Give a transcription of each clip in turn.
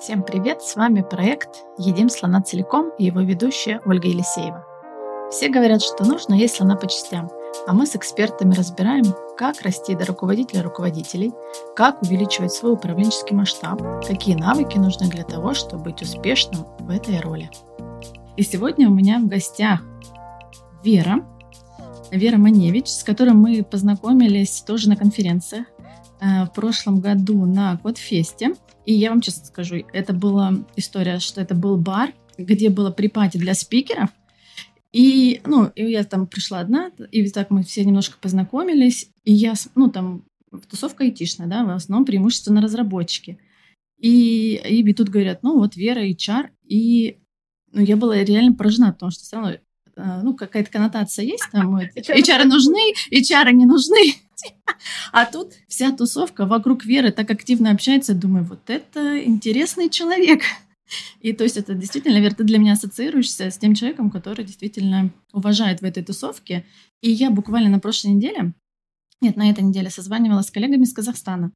Всем привет! С вами проект «Едим слона целиком» и его ведущая Ольга Елисеева. Все говорят, что нужно есть слона по частям, а мы с экспертами разбираем, как расти до руководителя руководителей, как увеличивать свой управленческий масштаб, какие навыки нужны для того, чтобы быть успешным в этой роли. И сегодня у меня в гостях Вера, Вера Маневич, с которой мы познакомились тоже на конференциях э, в прошлом году на Кодфесте. И я вам честно скажу, это была история, что это был бар, где было припати для спикеров. И, ну, и я там пришла одна, и так мы все немножко познакомились. И я, ну, там, тусовка айтишная, да, в основном преимущественно разработчики. И, и тут говорят, ну, вот Вера, HR. И ну, я была реально поражена, потому что все равно э, ну, какая-то коннотация есть там. HR нужны, HR не нужны. А тут вся тусовка вокруг Веры так активно общается. Думаю, вот это интересный человек. И то есть это действительно, Вера, ты для меня ассоциируешься с тем человеком, который действительно уважает в этой тусовке. И я буквально на прошлой неделе, нет, на этой неделе созванивалась с коллегами из Казахстана.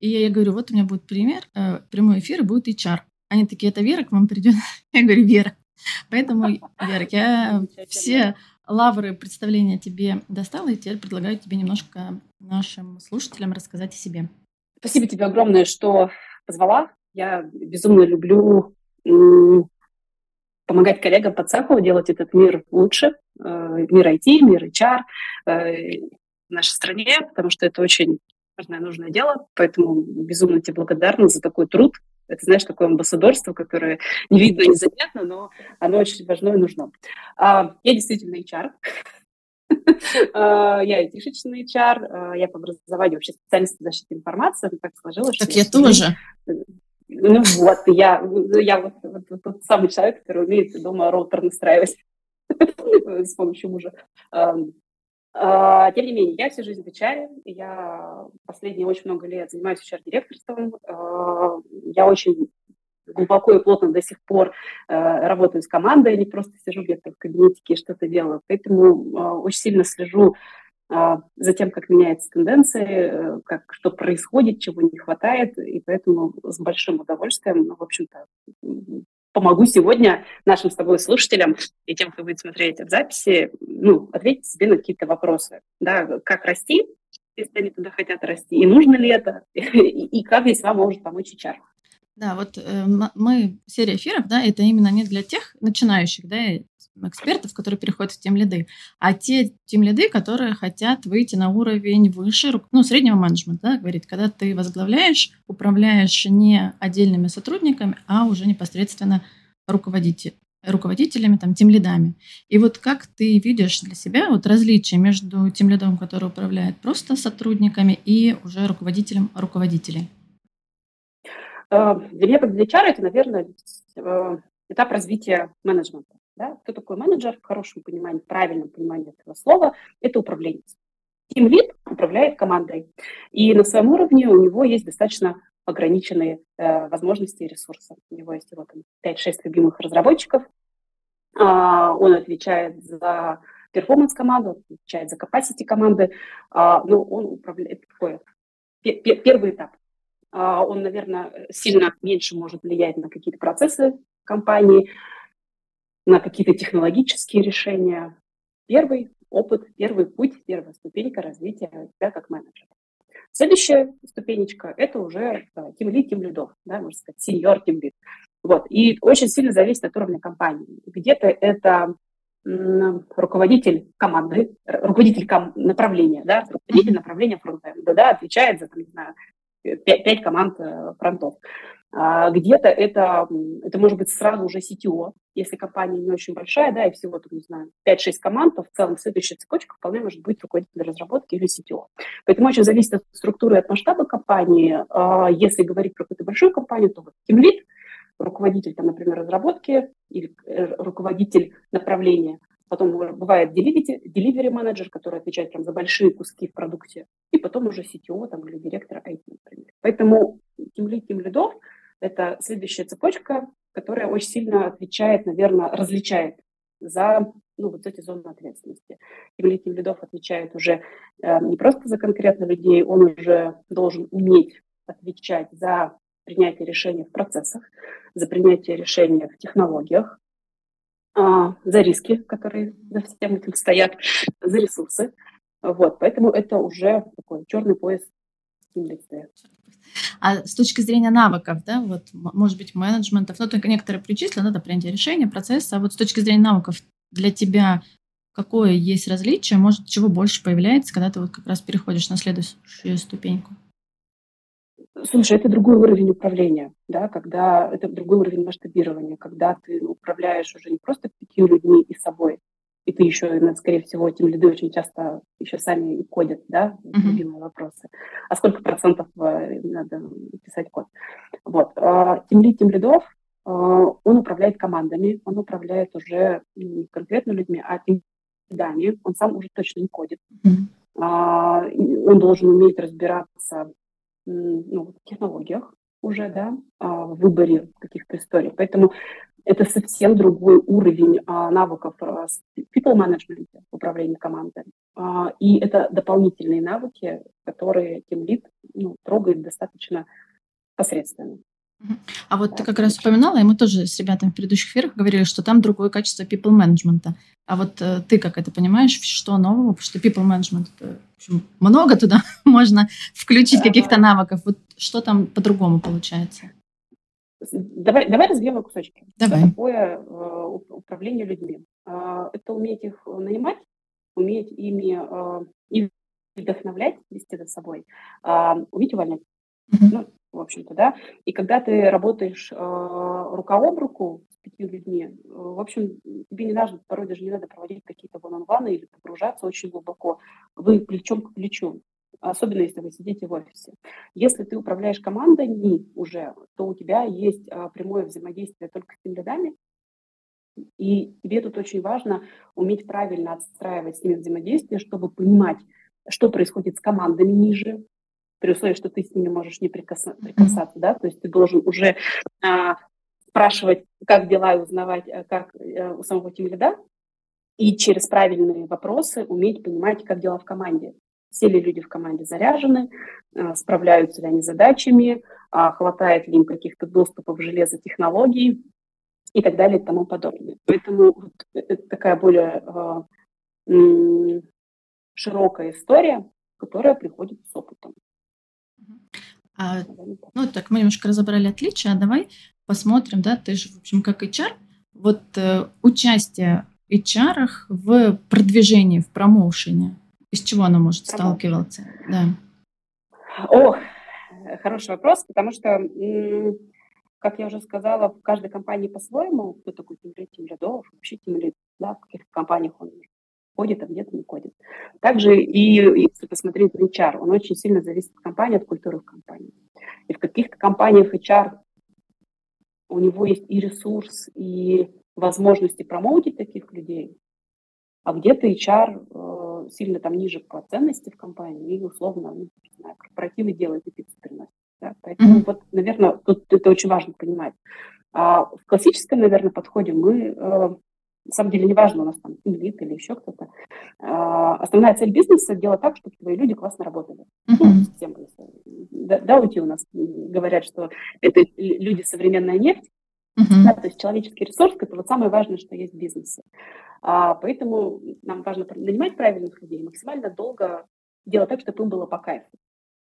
И я, я говорю, вот у меня будет пример, э, прямой эфир, и будет HR. Они такие, это Вера к вам придет? Я говорю, Вера. Поэтому, Вера, я все лавры представления тебе достала, и теперь предлагаю тебе немножко нашим слушателям рассказать о себе. Спасибо тебе огромное, что позвала. Я безумно люблю помогать коллегам по цеху делать этот мир лучше, э, мир IT, мир HR э, в нашей стране, потому что это очень важное, нужное дело, поэтому безумно тебе благодарна за такой труд, это, знаешь, такое амбассадорство, которое не видно, незаметно, но оно очень важно и нужно. А, я действительно HR. А, я айтишечный HR, а, я по образованию вообще специалист по защите информации, так сложилось. Так я тоже. Ну вот, я, я вот, вот, вот тот самый человек, который умеет дома роутер настраивать с помощью мужа. А, тем не менее, я всю жизнь в HR, я последние очень много лет занимаюсь HR-директорством, я очень глубоко и плотно до сих пор а, работаю с командой, не просто сижу где-то в кабинетике и что-то делаю, поэтому очень сильно слежу за тем, как меняются тенденции, как, что происходит, чего не хватает, и поэтому с большим удовольствием, ну, в общем-то, помогу сегодня нашим с тобой слушателям и тем, кто будет смотреть в записи, ну, ответить себе на какие-то вопросы. Да, как расти, если они туда хотят расти, и нужно ли это, и, и как здесь вам может помочь HR. Да, вот э, мы, серия эфиров, да, это именно не для тех начинающих, да, экспертов, которые переходят в тем лиды, а те тем лиды, которые хотят выйти на уровень выше, ну, среднего менеджмента, да, говорит, когда ты возглавляешь, управляешь не отдельными сотрудниками, а уже непосредственно руководитель, руководителями, там, тем лидами. И вот как ты видишь для себя вот различие между тем лидом, который управляет просто сотрудниками, и уже руководителем руководителей? Э, для меня, как для HR, это, наверное, э, этап развития менеджмента. Да? Кто такой менеджер в хорошем понимании, в правильном понимании этого слова? Это управленец. Тим лид управляет командой. И на своем уровне у него есть достаточно ограниченные э, возможности и ресурсы. У него есть вот 5-6 любимых разработчиков. А, он отвечает за перформанс команды, отвечает за capacity команды. А, ну, он управляет такое первый этап. А, он, наверное, сильно меньше может влиять на какие-то процессы компании, на какие-то технологические решения. Первый опыт, первый путь, первая ступенька развития тебя как менеджера. Следующая ступенечка – это уже тим лид, тим лидов, да, можно сказать, сеньор тим лид. Вот. И очень сильно зависит от уровня компании. Где-то это руководитель команды, руководитель ком- направления, да, руководитель направления фронтенда, да, отвечает за, там, не знаю, пять, команд э, фронтов. А где-то это, это может быть сразу уже CTO, если компания не очень большая, да, и всего, там, не знаю, 5-6 команд, то в целом следующая цепочка вполне может быть руководитель разработки или CTO. Поэтому очень зависит от структуры и от масштаба компании. А если говорить про какую-то большую компанию, то вот Team Lead, руководитель, там, например, разработки или э, руководитель направления, потом бывает delivery менеджер, который отвечает прям за большие куски в продукте, и потом уже CTO там, или директор IT, например. Поэтому Team Leadов – это следующая цепочка, которая очень сильно отвечает, наверное, различает за ну, вот эти зоны ответственности. Lead, Team Leadов отвечает уже э, не просто за конкретно людей, он уже должен уметь отвечать за принятие решений в процессах, за принятие решений в технологиях, за риски, которые за всем этим стоят, за ресурсы. Вот, поэтому это уже такой черный пояс тимлидстве. А с точки зрения навыков, да, вот, может быть, менеджментов, ну, только некоторые причислены, да, принятие решения, процесса, а вот с точки зрения навыков для тебя какое есть различие, может, чего больше появляется, когда ты вот как раз переходишь на следующую ступеньку? Слушай, это другой уровень управления, да, когда это другой уровень масштабирования, когда ты управляешь уже не просто пятью людьми и собой, и ты еще, скорее всего, тем лиды очень часто еще сами и кодят, да, mm-hmm. любимые вопросы. А сколько процентов э, надо писать код? Вот. А, тем лид, тем лидов, э, он управляет командами, он управляет уже не конкретно людьми, а тем лидами, он сам уже точно не кодит. Mm-hmm. Он должен уметь разбираться ну, технологиях уже, да, а, в выборе каких-то историй. Поэтому это совсем другой уровень а, навыков а, people management, управления командой. И это дополнительные навыки, которые Team Lead ну, трогает достаточно посредственно. А вот ты как раз упоминала, и мы тоже с ребятами в предыдущих эфирах говорили, что там другое качество people management. А вот э, ты как это понимаешь, что нового? Потому что people management, это, в общем, много туда можно включить каких-то навыков. Вот что там по-другому получается? Давай, давай разбьем на кусочки. Давай. Что такое э, управление людьми? Э, это уметь их нанимать, уметь ими э, их вдохновлять, вести за собой, э, уметь увольнять. Mm-hmm. Ну, в общем-то, да. И когда ты работаешь э, рука об руку с пятью людьми, э, в общем, тебе не надо, порой даже не надо проводить какие-то ван или погружаться очень глубоко. Вы плечом к плечу особенно если вы сидите в офисе. Если ты управляешь командой уже, то у тебя есть а, прямое взаимодействие только с тем рядами, и тебе тут очень важно уметь правильно отстраивать с ними взаимодействие, чтобы понимать, что происходит с командами ниже, при условии, что ты с ними можешь не прикаса- прикасаться, да, то есть ты должен уже а, спрашивать, как дела, и узнавать, а, как а, у самого тимлида, и через правильные вопросы уметь понимать, как дела в команде все ли люди в команде заряжены, а, справляются ли они задачами, а, хватает ли им каких-то доступов железа, технологий и так далее и тому подобное. Поэтому вот это такая более а, широкая история, которая приходит с опытом. А, ну, так, мы немножко разобрали отличия, а давай посмотрим, да, ты же, в общем, как HR, вот э, участие HR в продвижении, в промоушене, из чего она может сталкиваться? Да. О, хороший вопрос, потому что, как я уже сказала, в каждой компании по-своему, кто такой тимлид, тимлидов, вообще тимлид, да, в каких компаниях он ходит, а где-то не ходит. Также и если посмотреть на HR, он очень сильно зависит от компании, от культуры в компании. И в каких-то компаниях HR у него есть и ресурс, и возможности промоутить таких людей, а где-то HR э, сильно там ниже по ценности в компании и условно, ну, не знаю, корпоративы делают и пиццу приносят. Да? Поэтому mm-hmm. вот, наверное, тут это очень важно понимать. А в классическом, наверное, подходе мы, э, на самом деле, неважно, у нас там лид или еще кто-то, э, основная цель бизнеса – делать так, чтобы твои люди классно работали. Mm-hmm. Ну, система, да, да, у нас говорят, что это люди современная нефть, Uh-huh. Да, то есть человеческий ресурс – это вот самое важное, что есть в бизнесе. А, поэтому нам важно нанимать правильных людей, максимально долго делать так, чтобы им было по кайфу.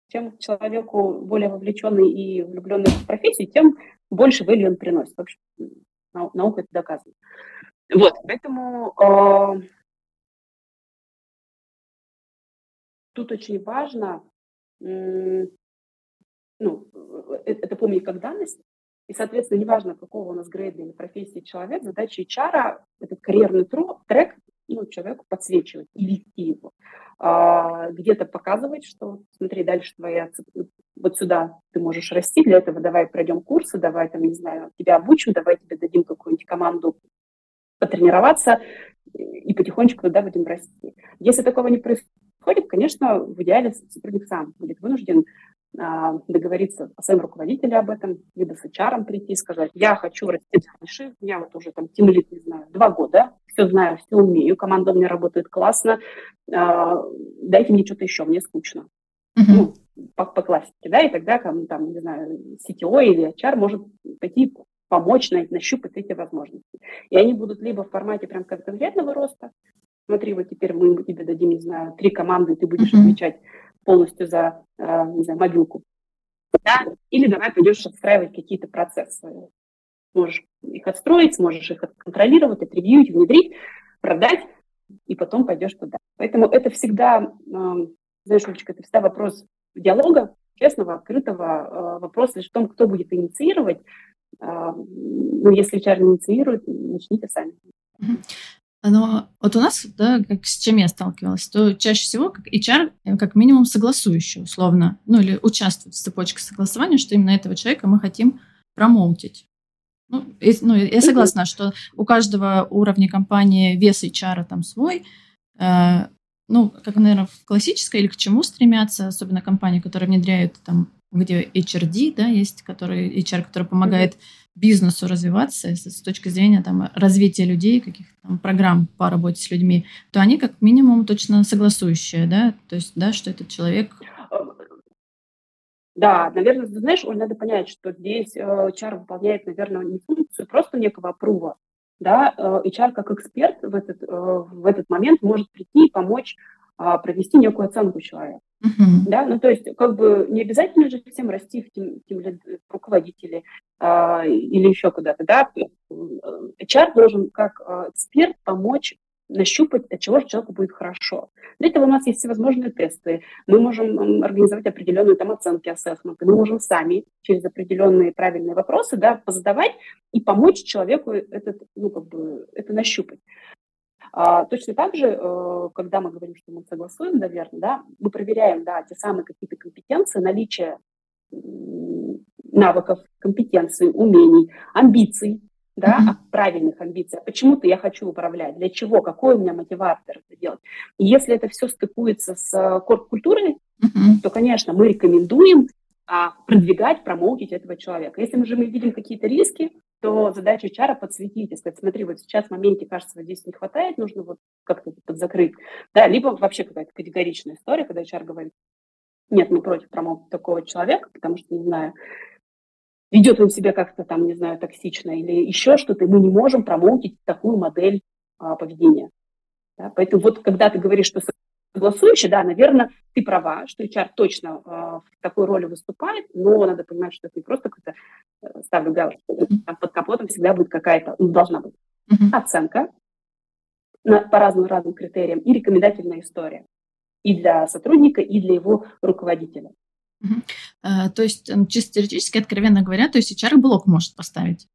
Чем человеку более вовлеченный и влюбленный в профессию, тем больше value он приносит. В общем, наука это доказывает. Вот, поэтому э, тут очень важно, э, ну, это помнить как данность, и, соответственно, неважно, какого у нас грейда или профессии человек, задача HR – этот карьерный трек ну, человеку подсвечивать и вести его. А, где-то показывать, что смотри, дальше твоя вот сюда ты можешь расти, для этого давай пройдем курсы, давай там, не знаю, тебя обучим, давай тебе дадим какую-нибудь команду потренироваться и потихонечку туда будем расти. Если такого не происходит, конечно, в идеале сотрудник сам будет вынужден а, договориться о своем руководителе об этом, либо с HR прийти и сказать, я хочу расти дальше, я вот уже там тимлит, не знаю, два года, все знаю, все умею, команда у меня работает классно, а, дайте мне что-то еще, мне скучно. Uh-huh. Ну, по, по классике, да, и тогда там, там, не знаю, CTO или HR может пойти помочь нащупать эти возможности. И они будут либо в формате прям конкретного роста, смотри, вот теперь мы тебе дадим, не знаю, три команды, ты будешь отвечать полностью за, э, не знаю, мобилку. Да? Или давай пойдешь отстраивать какие-то процессы. Можешь их отстроить, сможешь их контролировать, отревьюить, внедрить, продать, и потом пойдешь туда. Поэтому это всегда, э, знаешь, Улечка, это всегда вопрос диалога, честного, открытого, э, вопрос лишь в том, кто будет инициировать. Ну, если HR инициирует, начните сами. Но вот у нас, да, как с чем я сталкивалась, то чаще всего как HR э, как минимум согласующий, условно, ну или участвует в цепочке согласования, что именно этого человека мы хотим промоутить. Ну, и, ну, я согласна, что у каждого уровня компании вес HR там свой. Э, ну, как, наверное, в классической или к чему стремятся, особенно компании, которые внедряют там, где HRD, да, есть, который, HR, который помогает бизнесу развиваться с, точки зрения там, развития людей, каких-то там программ по работе с людьми, то они как минимум точно согласующие, да, то есть, да, что этот человек... Да, наверное, знаешь, Оль, надо понять, что здесь HR э, выполняет, наверное, не функцию просто некого опрува, да, HR э, как эксперт в этот, э, в этот момент может прийти и помочь провести некую оценку человека. Uh-huh. Да, ну то есть как бы не обязательно же всем расти в тем, тем руководители а, или еще куда-то, да. HR должен как а, эксперт помочь нащупать, от чего же человеку будет хорошо. Для этого у нас есть всевозможные тесты. Мы можем организовать определенные там оценки, ассессменты. Мы можем сами через определенные правильные вопросы да, позадавать и помочь человеку этот, ну, как бы, это нащупать. А, точно так же, э, когда мы говорим, что мы согласуем, наверное, да, мы проверяем, да, те самые какие-то компетенции, наличие навыков, компетенций, умений, амбиций, да, mm-hmm. правильных амбиций. Почему-то я хочу управлять, для чего, какой у меня мотиватор это делать. И если это все стыкуется с э, корп-культурой, mm-hmm. то, конечно, мы рекомендуем а, продвигать, промоутить этого человека. Если мы же мы видим какие-то риски, то задача HR подсветить и сказать, смотри, вот сейчас в моменте, кажется, вот здесь не хватает, нужно вот как-то подзакрыть. Да, либо вообще какая-то категоричная история, когда HR говорит, нет, мы против промоута такого человека, потому что, не знаю, ведет он себя как-то там, не знаю, токсично или еще что-то, и мы не можем промоутить такую модель а, поведения. Да? Поэтому вот когда ты говоришь, что согласующий, да, наверное, ты права, что HR точно э, в такой роли выступает, но надо понимать, что это не просто какой-то, э, ставлю галочку, там под капотом всегда будет какая-то, ну, должна быть uh-huh. оценка на, по разным разным критериям и рекомендательная история и для сотрудника, и для его руководителя. Uh-huh. Uh, то есть, чисто теоретически, откровенно говоря, то есть HR блок может поставить?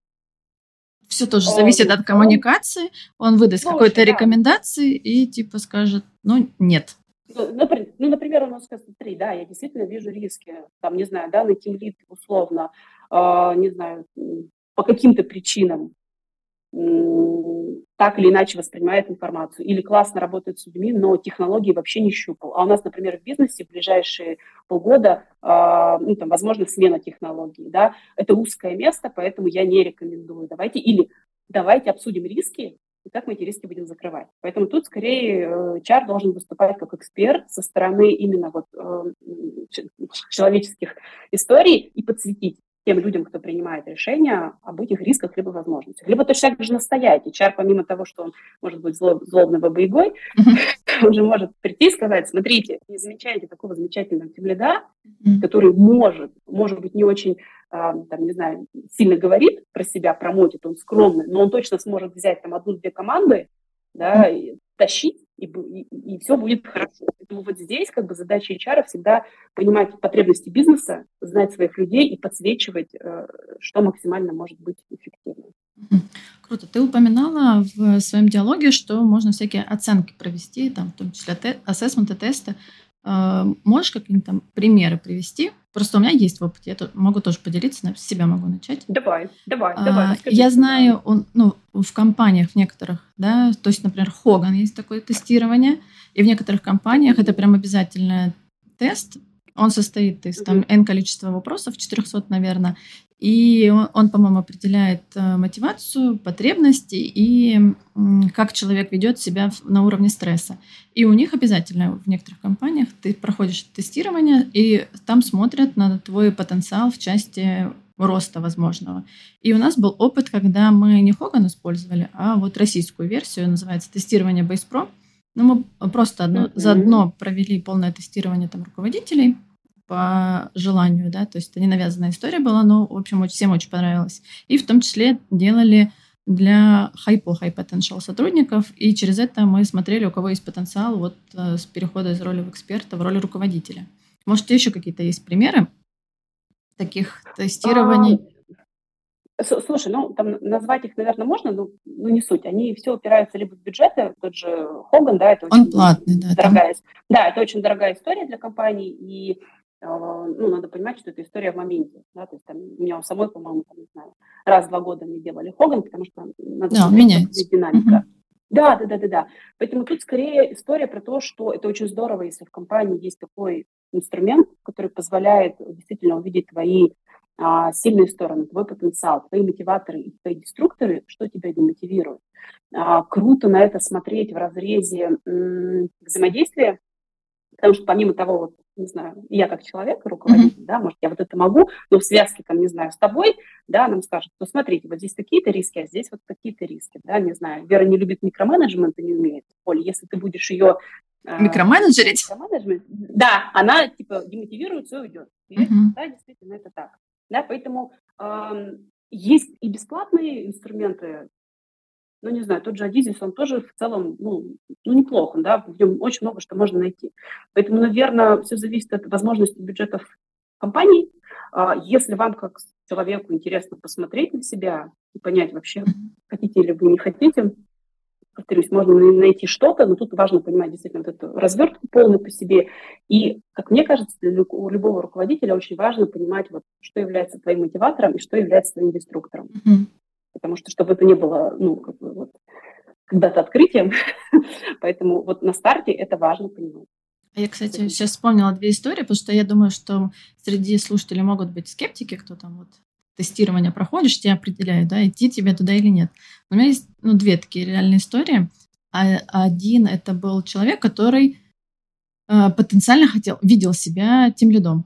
Все тоже зависит от коммуникации. Он выдаст ну, какой-то да. рекомендации и типа скажет, ну, нет. Ну, например, ну, например, он скажет, смотри, да, я действительно вижу риски, там, не знаю, да, на тимлит условно, э, не знаю, по каким-то причинам так или иначе воспринимает информацию, или классно работает с людьми, но технологии вообще не щупал. А у нас, например, в бизнесе в ближайшие полгода, э, ну, там, возможно, смена технологий, да, это узкое место, поэтому я не рекомендую. Давайте, или давайте обсудим риски, и как мы эти риски будем закрывать. Поэтому тут скорее э, HR должен выступать как эксперт со стороны именно вот э, человеческих историй и подсветить, тем людям, кто принимает решения об этих рисках либо возможностях. Либо точно так же настоять. И чар, помимо того, что он может быть злоб, злобный бабоигой, mm-hmm. он же может прийти и сказать, смотрите, не замечаете такого замечательного тимлида, mm-hmm. который может, может быть, не очень, а, там, не знаю, сильно говорит про себя, промотит, он скромный, но он точно сможет взять там одну-две команды, да, mm-hmm. Тащить и, и, и все будет хорошо. Поэтому вот здесь как бы задача HR всегда понимать потребности бизнеса, знать своих людей и подсвечивать, э, что максимально может быть эффективным. Круто. Ты упоминала в своем диалоге, что можно всякие оценки провести, там, в том числе ассессменты, тесты. Э, можешь какие-нибудь там примеры привести? Просто у меня есть в опыте, я могу тоже поделиться, с себя могу начать. Давай, давай, а, давай. Расскажи. Я знаю, он, ну, в компаниях в некоторых, да, то есть, например, Хоган есть такое тестирование, и в некоторых компаниях это прям обязательный тест, Он состоит из там N количества вопросов, 400, наверное, и он, он по-моему, определяет э, мотивацию, потребности и как человек ведет себя на уровне стресса. И у них обязательно в некоторых компаниях ты проходишь тестирование, и там смотрят на твой потенциал в части роста возможного. И у нас был опыт, когда мы не Хоган использовали, а вот российскую версию, называется тестирование Pro. Ну, мы просто одно, mm-hmm. заодно провели полное тестирование там руководителей по желанию, да, то есть это не навязанная история была, но, в общем, всем очень понравилось. И в том числе делали для хайпо, high potential сотрудников, и через это мы смотрели, у кого есть потенциал вот э, с перехода из роли в эксперта в роли руководителя. Может, еще какие-то есть примеры таких тестирований? А, слушай, ну там назвать их, наверное, можно, но ну, не суть. Они все упираются либо в бюджеты, тот же Хоган, да, это очень Он платный, да, дорогая, там... да, это очень дорогая история для компаний, и ну, надо понимать, что это история в моменте. Да? То есть там, у меня у самой, по-моему, там, не знаю, раз в два года мне делали Хоган, потому что надо да, меняется. динамика. Угу. Да, да, да, да, да. Поэтому тут скорее история про то, что это очень здорово, если в компании есть такой инструмент, который позволяет действительно увидеть твои а, сильные стороны, твой потенциал, твои мотиваторы и твои деструкторы, что тебя демотивирует. А, круто на это смотреть в разрезе м- взаимодействия, потому что помимо того, вот, не знаю, я как человек, руководитель, mm-hmm. да, может, я вот это могу, но в связке, там, не знаю, с тобой, да, нам скажут, ну, смотрите, вот здесь такие-то риски, а здесь вот такие-то риски, да, не знаю, Вера не любит микроменеджмент и не умеет. Оля, если ты будешь ее а, Микроменеджерить? Микроменеджмент. Да, она типа демотивируется и уйдет. И uh-huh. Да, действительно, это так. Да, поэтому э, есть и бесплатные инструменты, ну, не знаю, тот же Адизис, он тоже в целом, ну, ну, неплохо, да, в нем очень много что можно найти. Поэтому, наверное, все зависит от возможностей бюджетов компаний. А, если вам, как человеку, интересно посмотреть на себя и понять вообще, хотите ли вы, не хотите, повторюсь, можно найти что-то, но тут важно понимать действительно вот эту развертку полную по себе. И, как мне кажется, для у любого руководителя очень важно понимать, вот, что является твоим мотиватором и что является твоим деструктором. Mm-hmm. Потому что, чтобы это не было, ну, как бы вот, когда-то открытием, поэтому вот на старте это важно понимать. Я, кстати, сейчас вспомнила две истории, потому что я думаю, что среди слушателей могут быть скептики, кто там вот тестирование проходишь, тебя определяют, да, идти тебе туда или нет. У меня есть ну, две такие реальные истории. А, один это был человек, который э, потенциально хотел, видел себя тем лидом.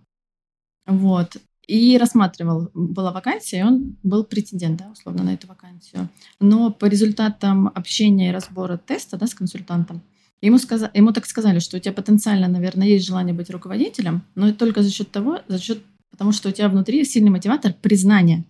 Вот. И рассматривал, была вакансия, и он был претендент, да, условно, на эту вакансию. Но по результатам общения и разбора теста да, с консультантом, ему, сказа, ему так сказали, что у тебя потенциально, наверное, есть желание быть руководителем, но только за счет того, за счет потому что у тебя внутри сильный мотиватор признания.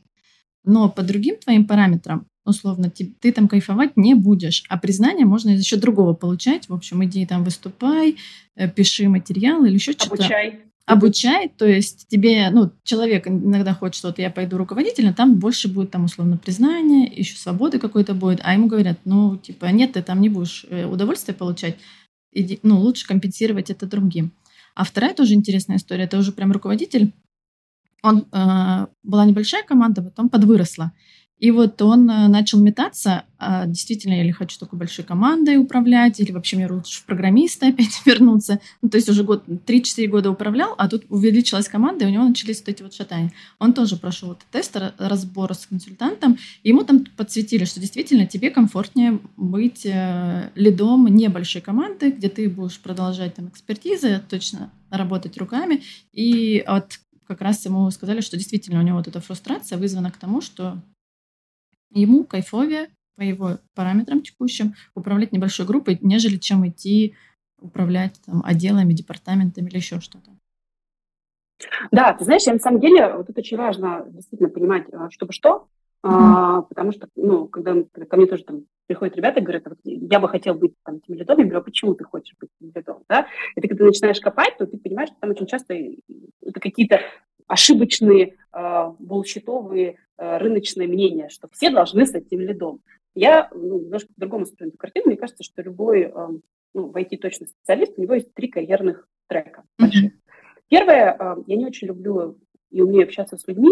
Но по другим твоим параметрам, условно, ты, ты там кайфовать не будешь, а признание можно за счет другого получать. В общем, иди там выступай, э, пиши материал или еще что-то. Обучай. Обучай, то есть тебе, ну, человек иногда хочет, что вот я пойду руководителем, там больше будет там условно признание, еще свободы какой-то будет, а ему говорят, ну, типа, нет, ты там не будешь э, удовольствие получать, иди, ну, лучше компенсировать это другим. А вторая тоже интересная история, это уже прям руководитель, он, э, была небольшая команда, потом подвыросла. И вот он э, начал метаться, а действительно, я ли хочу такой большой командой управлять, или вообще мне лучше в программиста опять вернуться. Ну, то есть уже год, 3-4 года управлял, а тут увеличилась команда, и у него начались вот эти вот шатания. Он тоже прошел этот тест разбора с консультантом, и ему там подсветили, что действительно тебе комфортнее быть э, лидом небольшой команды, где ты будешь продолжать там экспертизы, точно работать руками, и от как раз ему сказали, что действительно у него вот эта фрустрация вызвана к тому, что ему кайфовее по его параметрам текущим управлять небольшой группой, нежели чем идти управлять там, отделами, департаментами или еще что-то. Да, ты знаешь, я на самом деле, вот это очень важно действительно понимать, а, чтобы что, mm-hmm. а, потому что, ну, когда ко мне тоже там приходят ребята и говорят, я бы хотел быть там тем лидом, я говорю, а почему ты хочешь быть тем лидом, да? И ты, когда начинаешь копать, то ты понимаешь, что там очень часто это какие-то ошибочные, э, булщитовые, э, рыночные мнения, что все должны стать тем лидом. Я ну, немножко по-другому смотрю эту картину. Мне кажется, что любой э, ну, в IT точно специалист, у него есть три карьерных трека больших. Mm-hmm. Первое, э, я не очень люблю и умею общаться с людьми,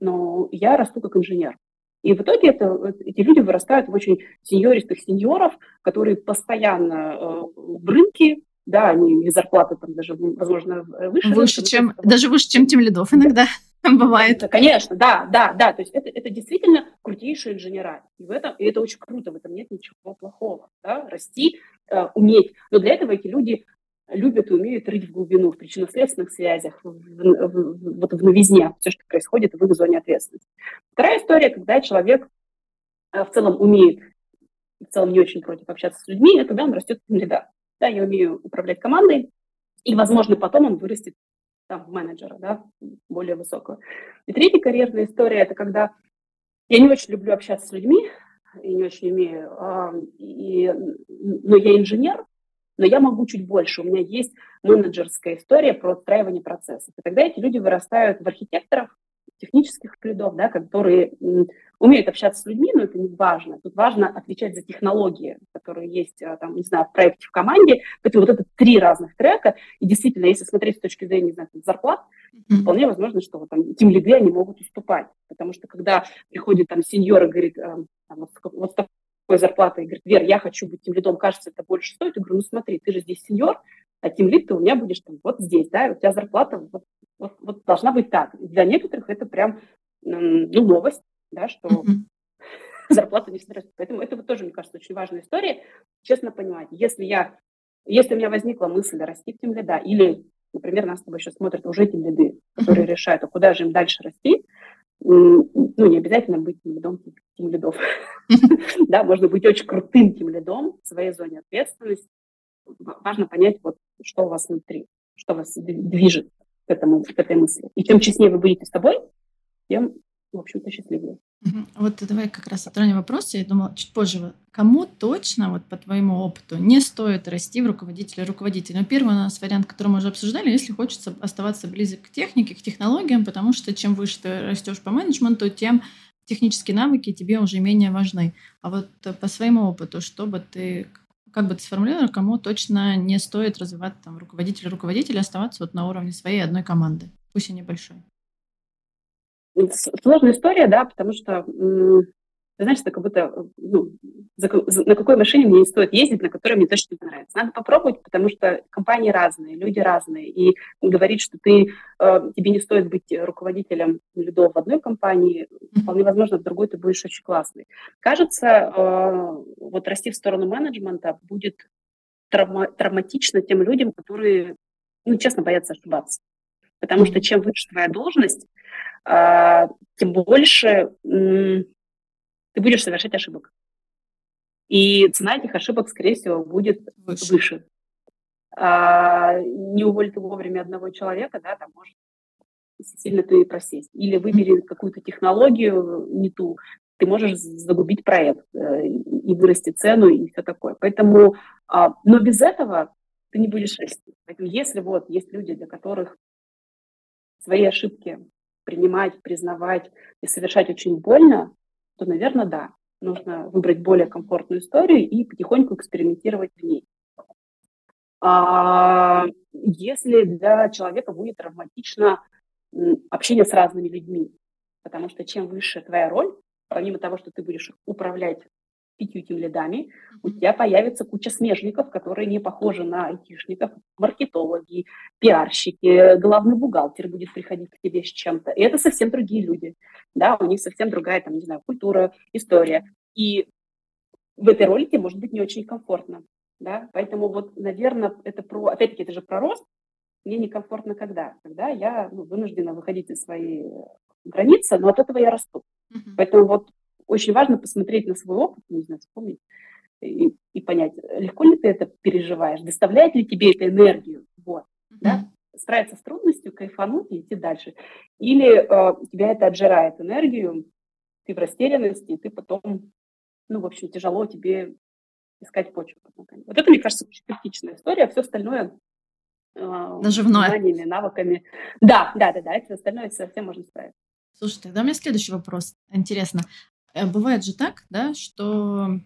но я расту как инженер. И в итоге это, эти люди вырастают в очень сеньористых сеньоров, которые постоянно э, в рынке, да, они и зарплаты там даже, возможно, выше. Выше, чем, даже выше, чем тем лидов иногда бывает. Да, конечно, да, да, да, то есть это, это действительно крутейшие инженера, и, в этом, и это очень круто, в этом нет ничего плохого, да, расти, э, уметь, но для этого эти люди любят и умеют рыть в глубину, в причинно-следственных связях, в, в, в, вот в новизне, все, что происходит в их зоне ответственности. Вторая история, когда человек э, в целом умеет, в целом не очень против общаться с людьми, это когда он растет в. Да, я умею управлять командой, и, возможно, потом он вырастет там, менеджера, да, более высокого. И третья карьерная история – это когда я не очень люблю общаться с людьми, и не очень умею, а, и, но я инженер, но я могу чуть больше. У меня есть менеджерская история про отстраивание процессов. И тогда эти люди вырастают в архитекторов, технических лидов, да, которые умеют общаться с людьми, но это не важно. Тут важно отвечать за технологии, которые есть, а, там, не знаю, в проекте, в команде. Поэтому вот это три разных трека. И действительно, если смотреть с точки зрения, не знаю, зарплат, mm-hmm. вполне возможно, что вот, там, тем лиды они могут уступать. Потому что когда приходит там сеньор и говорит, а, там, вот, вот такой зарплатой, и говорит, Вер, я хочу быть тем лидом, кажется, это больше стоит. Я говорю, ну смотри, ты же здесь сеньор, а тем лид ты у меня будешь там вот здесь, да, у тебя зарплата вот, вот, вот должна быть так. Для некоторых это прям, ну, новость, да, что mm-hmm. зарплата не всегда растет. Поэтому это вот тоже, мне кажется, очень важная история. Честно понимать, если я, если у меня возникла мысль расти в тем лида, или, например, нас с тобой сейчас смотрят уже тем лиды, которые mm-hmm. решают, а куда же им дальше расти, ну, не обязательно быть тем лидом тем лидов. Да, можно быть очень крутым тем лидом в своей зоне ответственности. Важно понять, вот, что у вас внутри, что вас движет к, этому, к этой мысли. И чем честнее вы будете с тобой, тем, в общем-то, счастливее. Вот давай как раз отроним вопрос. Я думала чуть позже, кому точно, вот по твоему опыту, не стоит расти в руководителя руководителя? Ну, первый у нас вариант, который мы уже обсуждали, если хочется оставаться близок к технике, к технологиям, потому что чем выше ты растешь по менеджменту, тем технические навыки тебе уже менее важны. А вот по своему опыту, что бы ты, как бы ты сформулировал, кому точно не стоит развивать там руководителя руководителя, оставаться вот на уровне своей одной команды, пусть и небольшой? Сложная история, да, потому что, знаешь, это как будто, ну, за, за, на какой машине мне не стоит ездить, на которой мне точно не нравится. Надо попробовать, потому что компании разные, люди разные, и говорить, что ты, э, тебе не стоит быть руководителем лидов в одной компании, вполне возможно, в другой ты будешь очень классный. Кажется, э, вот расти в сторону менеджмента будет травма, травматично тем людям, которые, ну, честно, боятся ошибаться. Потому что чем выше твоя должность, а, тем больше ты будешь совершать ошибок. И цена этих ошибок, скорее всего, будет выше. выше. А, не уволить вовремя одного человека, да, там может сильно ты просесть. Или выбери какую-то технологию не ту, ты можешь загубить проект э, и вырасти цену и все такое. Поэтому, а, но без этого ты не будешь расти. Поэтому если вот есть люди, для которых свои ошибки принимать, признавать и совершать очень больно, то, наверное, да, нужно выбрать более комфортную историю и потихоньку экспериментировать в ней. А если для человека будет травматично общение с разными людьми, потому что чем выше твоя роль, помимо того, что ты будешь управлять пятью лидами, у тебя появится куча смежников, которые не похожи на айтишников, маркетологи, пиарщики, главный бухгалтер будет приходить к тебе с чем-то. И это совсем другие люди. Да, у них совсем другая, там, не знаю, культура, история. И в этой роли тебе может быть не очень комфортно. Да? Поэтому вот, наверное, это про, опять-таки, это же про рост. Мне некомфортно когда? Когда я ну, вынуждена выходить из своей границы, но от этого я расту. Uh-huh. Поэтому вот очень важно посмотреть на свой опыт, не знаю, вспомнить и, и понять, легко ли ты это переживаешь, доставляет ли тебе это энергию, вот, mm-hmm. да, справиться с трудностью, кайфануть и идти дальше. Или э, тебя это отжирает энергию, ты в растерянности, и ты потом, ну, в общем, тяжело тебе искать почву. Вот это, мне кажется, очень критичная история, а все остальное э, Наживное. знаниями, навыками. Да, да, да, да, это остальное совсем можно справиться. Слушай, тогда у меня следующий вопрос. Интересно. Э, бывает же так, да, что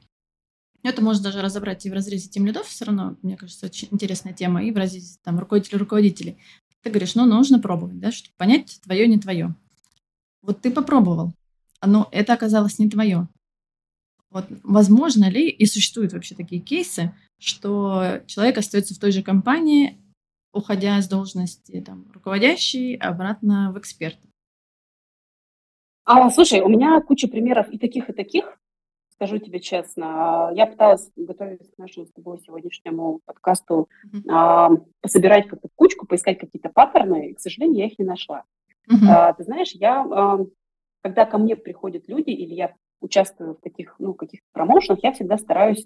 это можно даже разобрать и в разрезе тем лидов, все равно, мне кажется, очень интересная тема, и в разрезе там руководителей руководителей. Ты говоришь, ну, нужно пробовать, да, чтобы понять, твое, не твое. Вот ты попробовал, но это оказалось не твое. Вот возможно ли и существуют вообще такие кейсы, что человек остается в той же компании, уходя с должности там, руководящей обратно в эксперта? А, слушай, у меня куча примеров и таких, и таких скажу тебе честно. Я пыталась, готовиться к нашему с тобой сегодняшнему подкасту, mm-hmm. а, пособирать как-то кучку, поискать какие-то паттерны, и, к сожалению, я их не нашла. Mm-hmm. А, ты знаешь, я, а, когда ко мне приходят люди, или я участвую в таких, ну, каких-то промоушенах, я всегда стараюсь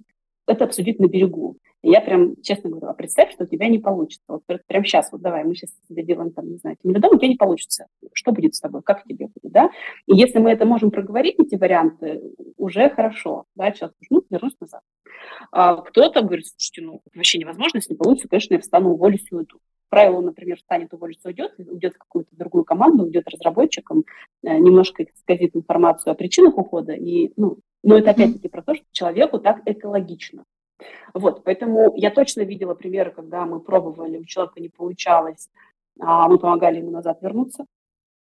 это обсудить на берегу. И я прям честно говорю, а представь, что у тебя не получится. Вот прям сейчас, вот давай, мы сейчас тебе делаем там, не знаю, миллион, у тебя не получится. Что будет с тобой? Как тебе будет, да? И если мы это можем проговорить, эти варианты, уже хорошо, да, сейчас, ну, вернусь назад. А кто-то говорит, слушайте, ну, вообще невозможно, если не получится, конечно, я встану, уволюсь и уйду. Правило, например, встанет, уволится, уйдет, уйдет в какую-то другую команду, уйдет разработчиком, э, немножко сказит информацию о причинах ухода, и, ну, но это опять-таки про то, что человеку так экологично. Вот, поэтому я точно видела примеры, когда мы пробовали, у человека не получалось, а мы помогали ему назад вернуться.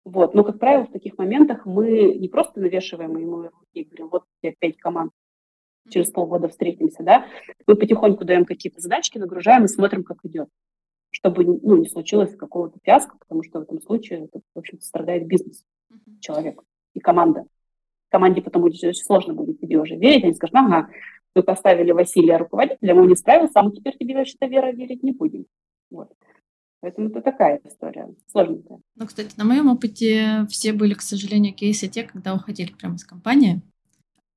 Вот, но, как правило, в таких моментах мы не просто навешиваем ему руки и говорим, вот тебе пять команд, через полгода встретимся, да, мы потихоньку даем какие-то задачки, нагружаем и смотрим, как идет, чтобы ну, не случилось какого-то фиаско, потому что в этом случае, это, в общем-то, страдает бизнес человека и команда команде потом будет очень сложно будет тебе уже верить, они скажут, ага, вы поставили Василия руководителем, он не справился, а мы теперь тебе вообще-то Вера верить не будем. Вот. Поэтому это такая история, сложная. Ну, кстати, на моем опыте все были, к сожалению, кейсы те, когда уходили прямо из компании.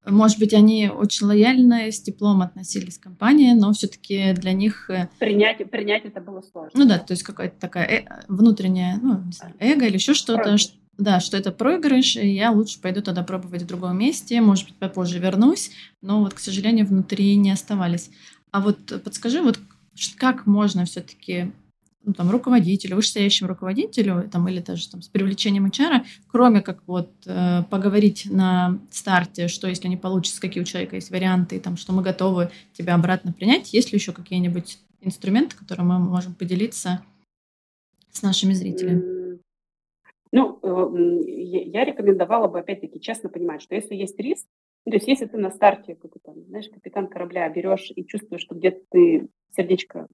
Может быть, они очень лояльно, с теплом относились к компании, но все-таки для них... Э, принять, принять это было сложно. Ну да, то есть какая-то такая э- внутренняя, ну, не знаю, эго или еще что-то, да, что это проигрыш, и я лучше пойду тогда пробовать в другом месте, может быть, попозже вернусь, но вот, к сожалению, внутри не оставались. А вот подскажи, вот как можно все-таки ну, там, руководителю, вышестоящему руководителю, там, или даже там, с привлечением HR, кроме как вот э, поговорить на старте, что если не получится, какие у человека есть варианты, там, что мы готовы тебя обратно принять, есть ли еще какие-нибудь инструменты, которые мы можем поделиться с нашими зрителями? Ну, э, я рекомендовала бы, опять-таки, честно понимать, что если есть риск, ну, то есть если ты на старте, как там, знаешь, капитан корабля берешь и чувствуешь, что где-то ты сердечко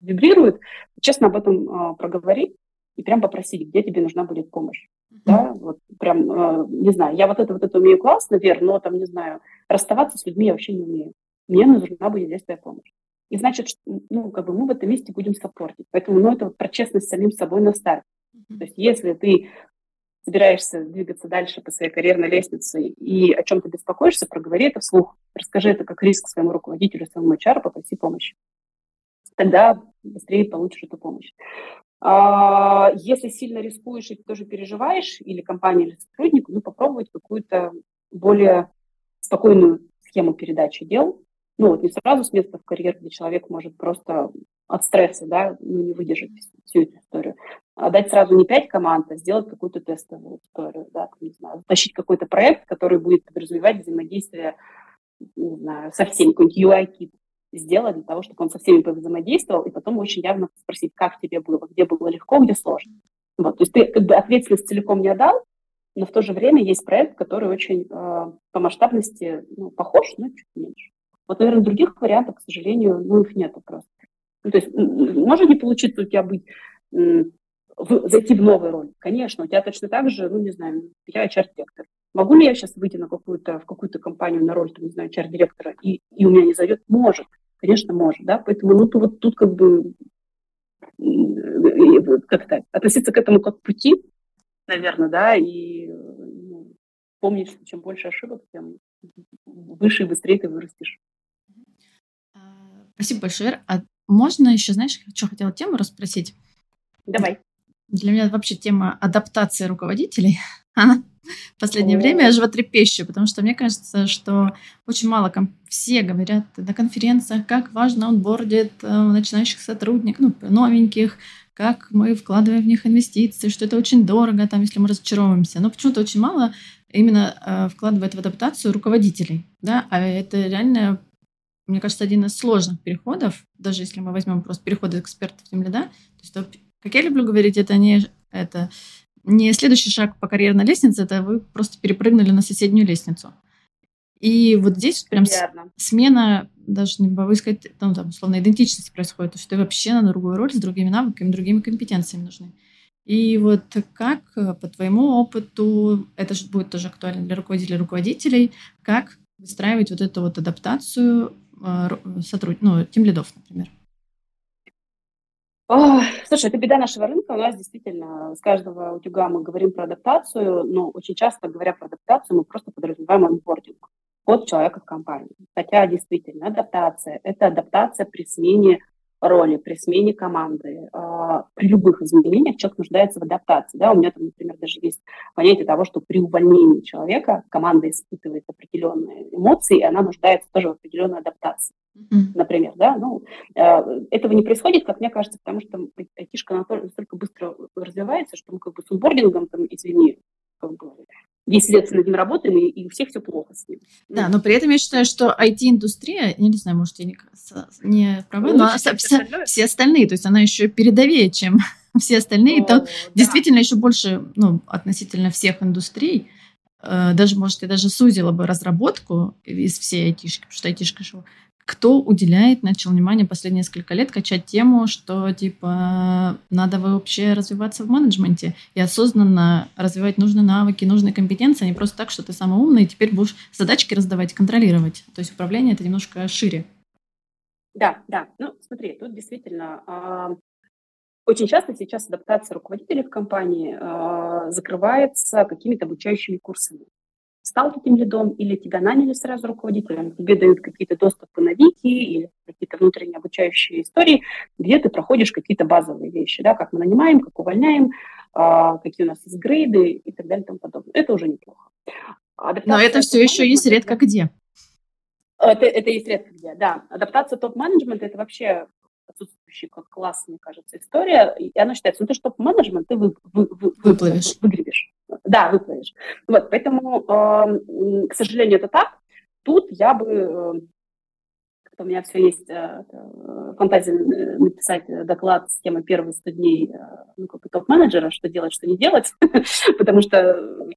вибрирует, честно об этом э, проговорить и прям попросить, где тебе нужна будет помощь. Mm-hmm. Да, вот прям, э, не знаю, я вот это вот это умею классно, Вер, но там, не знаю, расставаться с людьми я вообще не умею. Мне нужна будет здесь твоя помощь. И значит, ну, как бы мы в этом месте будем саппортить. Поэтому, ну, это вот про честность с самим собой на старте. То есть если ты собираешься двигаться дальше по своей карьерной лестнице и о чем-то беспокоишься, проговори это вслух. Расскажи это как риск своему руководителю, своему HR, попроси помощи. Тогда быстрее получишь эту помощь. А если сильно рискуешь и тоже переживаешь, или компания, или сотрудник, ну, попробовать какую-то более спокойную схему передачи дел. Ну, вот не сразу с места в карьер, где человек может просто от стресса, да, ну, не выдержать всю эту историю. А дать сразу не пять команд, а сделать какую-то тестовую историю, да, не знаю, затащить какой-то проект, который будет подразумевать взаимодействие, не знаю, со всеми, какой-нибудь UI-кит сделать для того, чтобы он со всеми взаимодействовал, и потом очень явно спросить, как тебе было, где было легко, где сложно. Вот, то есть ты как бы ответственность целиком не отдал, но в то же время есть проект, который очень э, по масштабности ну, похож, но чуть меньше. Вот, наверное, других вариантов, к сожалению, ну, их нету просто. Ну, то есть может не получиться у тебя быть, в, зайти в новую роль? Конечно, у тебя точно так же, ну, не знаю, я HR-директор. Могу ли я сейчас выйти на какую-то, в какую-то компанию на роль, там, не знаю, HR-директора, и, и у меня не зайдет? Может, конечно, может, да, поэтому, ну, то вот тут как бы, как то относиться к этому как к пути, наверное, да, и ну, помнить, что чем больше ошибок, тем выше и быстрее ты вырастешь. А, спасибо большое. А можно еще, знаешь, что хотела тему расспросить? Давай. Для меня вообще тема адаптации руководителей, она в последнее О. время животрепещущая, потому что мне кажется, что очень мало все говорят на конференциях, как важно он бордит э, начинающих сотрудников, ну, новеньких, как мы вкладываем в них инвестиции, что это очень дорого, там, если мы разочаровываемся. Но почему-то очень мало именно э, вкладывает в адаптацию руководителей. Да? А это реально мне кажется, один из сложных переходов, даже если мы возьмем просто переходы экспертов да, то есть, то, как я люблю говорить, это не, это не следующий шаг по карьерной лестнице, это вы просто перепрыгнули на соседнюю лестницу. И вот здесь прям Верно. смена, даже не могу сказать, ну, там, условно, идентичности происходит, то что ты вообще на другую роль с другими навыками, другими компетенциями нужны. И вот как, э, по твоему опыту, это же будет тоже актуально для руководителей руководителей, как выстраивать вот эту вот адаптацию э, сотруд... ну, тем лидов, например? О, слушай, это беда нашего рынка. У нас действительно с каждого утюга мы говорим про адаптацию, но очень часто, говоря про адаптацию, мы просто подразумеваем онбординг от человека в компании. Хотя действительно адаптация – это адаптация при смене роли, при смене команды, э, при любых изменениях человек нуждается в адаптации. Да? У меня там, например, даже есть понятие того, что при увольнении человека команда испытывает определенные эмоции, и она нуждается тоже в определенной адаптации. Mm-hmm. Например, да, ну, э, этого не происходит, как мне кажется, потому что айтишка настолько быстро развивается, что мы как бы с онбордингом, там, извини, как бы, 10 лет над ним работаем, и, и у всех все плохо с ним. Да, но при этом я считаю, что IT-индустрия, я не знаю, может, я не, не права, ну, но все, все, все остальные, то есть она еще передовее, чем все остальные, О, то да. действительно еще больше, ну, относительно всех индустрий, э, даже, может, я даже сузила бы разработку из всей айтишки, потому что айтишка шоу, кто уделяет, начал внимание последние несколько лет качать тему, что, типа, надо вообще развиваться в менеджменте и осознанно развивать нужные навыки, нужные компетенции, а не просто так, что ты самый умный, и теперь будешь задачки раздавать, контролировать. То есть управление — это немножко шире. Да, да. Ну, смотри, тут действительно э, очень часто сейчас адаптация руководителей в компании э, закрывается какими-то обучающими курсами стал таким лидом, или тебя наняли сразу руководителем, тебе дают какие-то доступы на вики или какие-то внутренние обучающие истории, где ты проходишь какие-то базовые вещи, да, как мы нанимаем, как увольняем, а, какие у нас есть грейды и так далее и тому подобное. Это уже неплохо. Адаптация Но это все еще есть редко где. Это, это есть редко где, да. Адаптация топ-менеджмента – это вообще отсутствующий как класс, мне кажется, история. И она считается, ну ты же топ-менеджмент, ты вы, вы, вы, выплывешь. выгребешь. Да, выплывешь. Вот, поэтому, э, к сожалению, это так. Тут я бы, э, у меня все есть э, фантазия э, написать доклад с темой первые 100 дней э, ну, как топ-менеджера, что делать, что не делать, потому что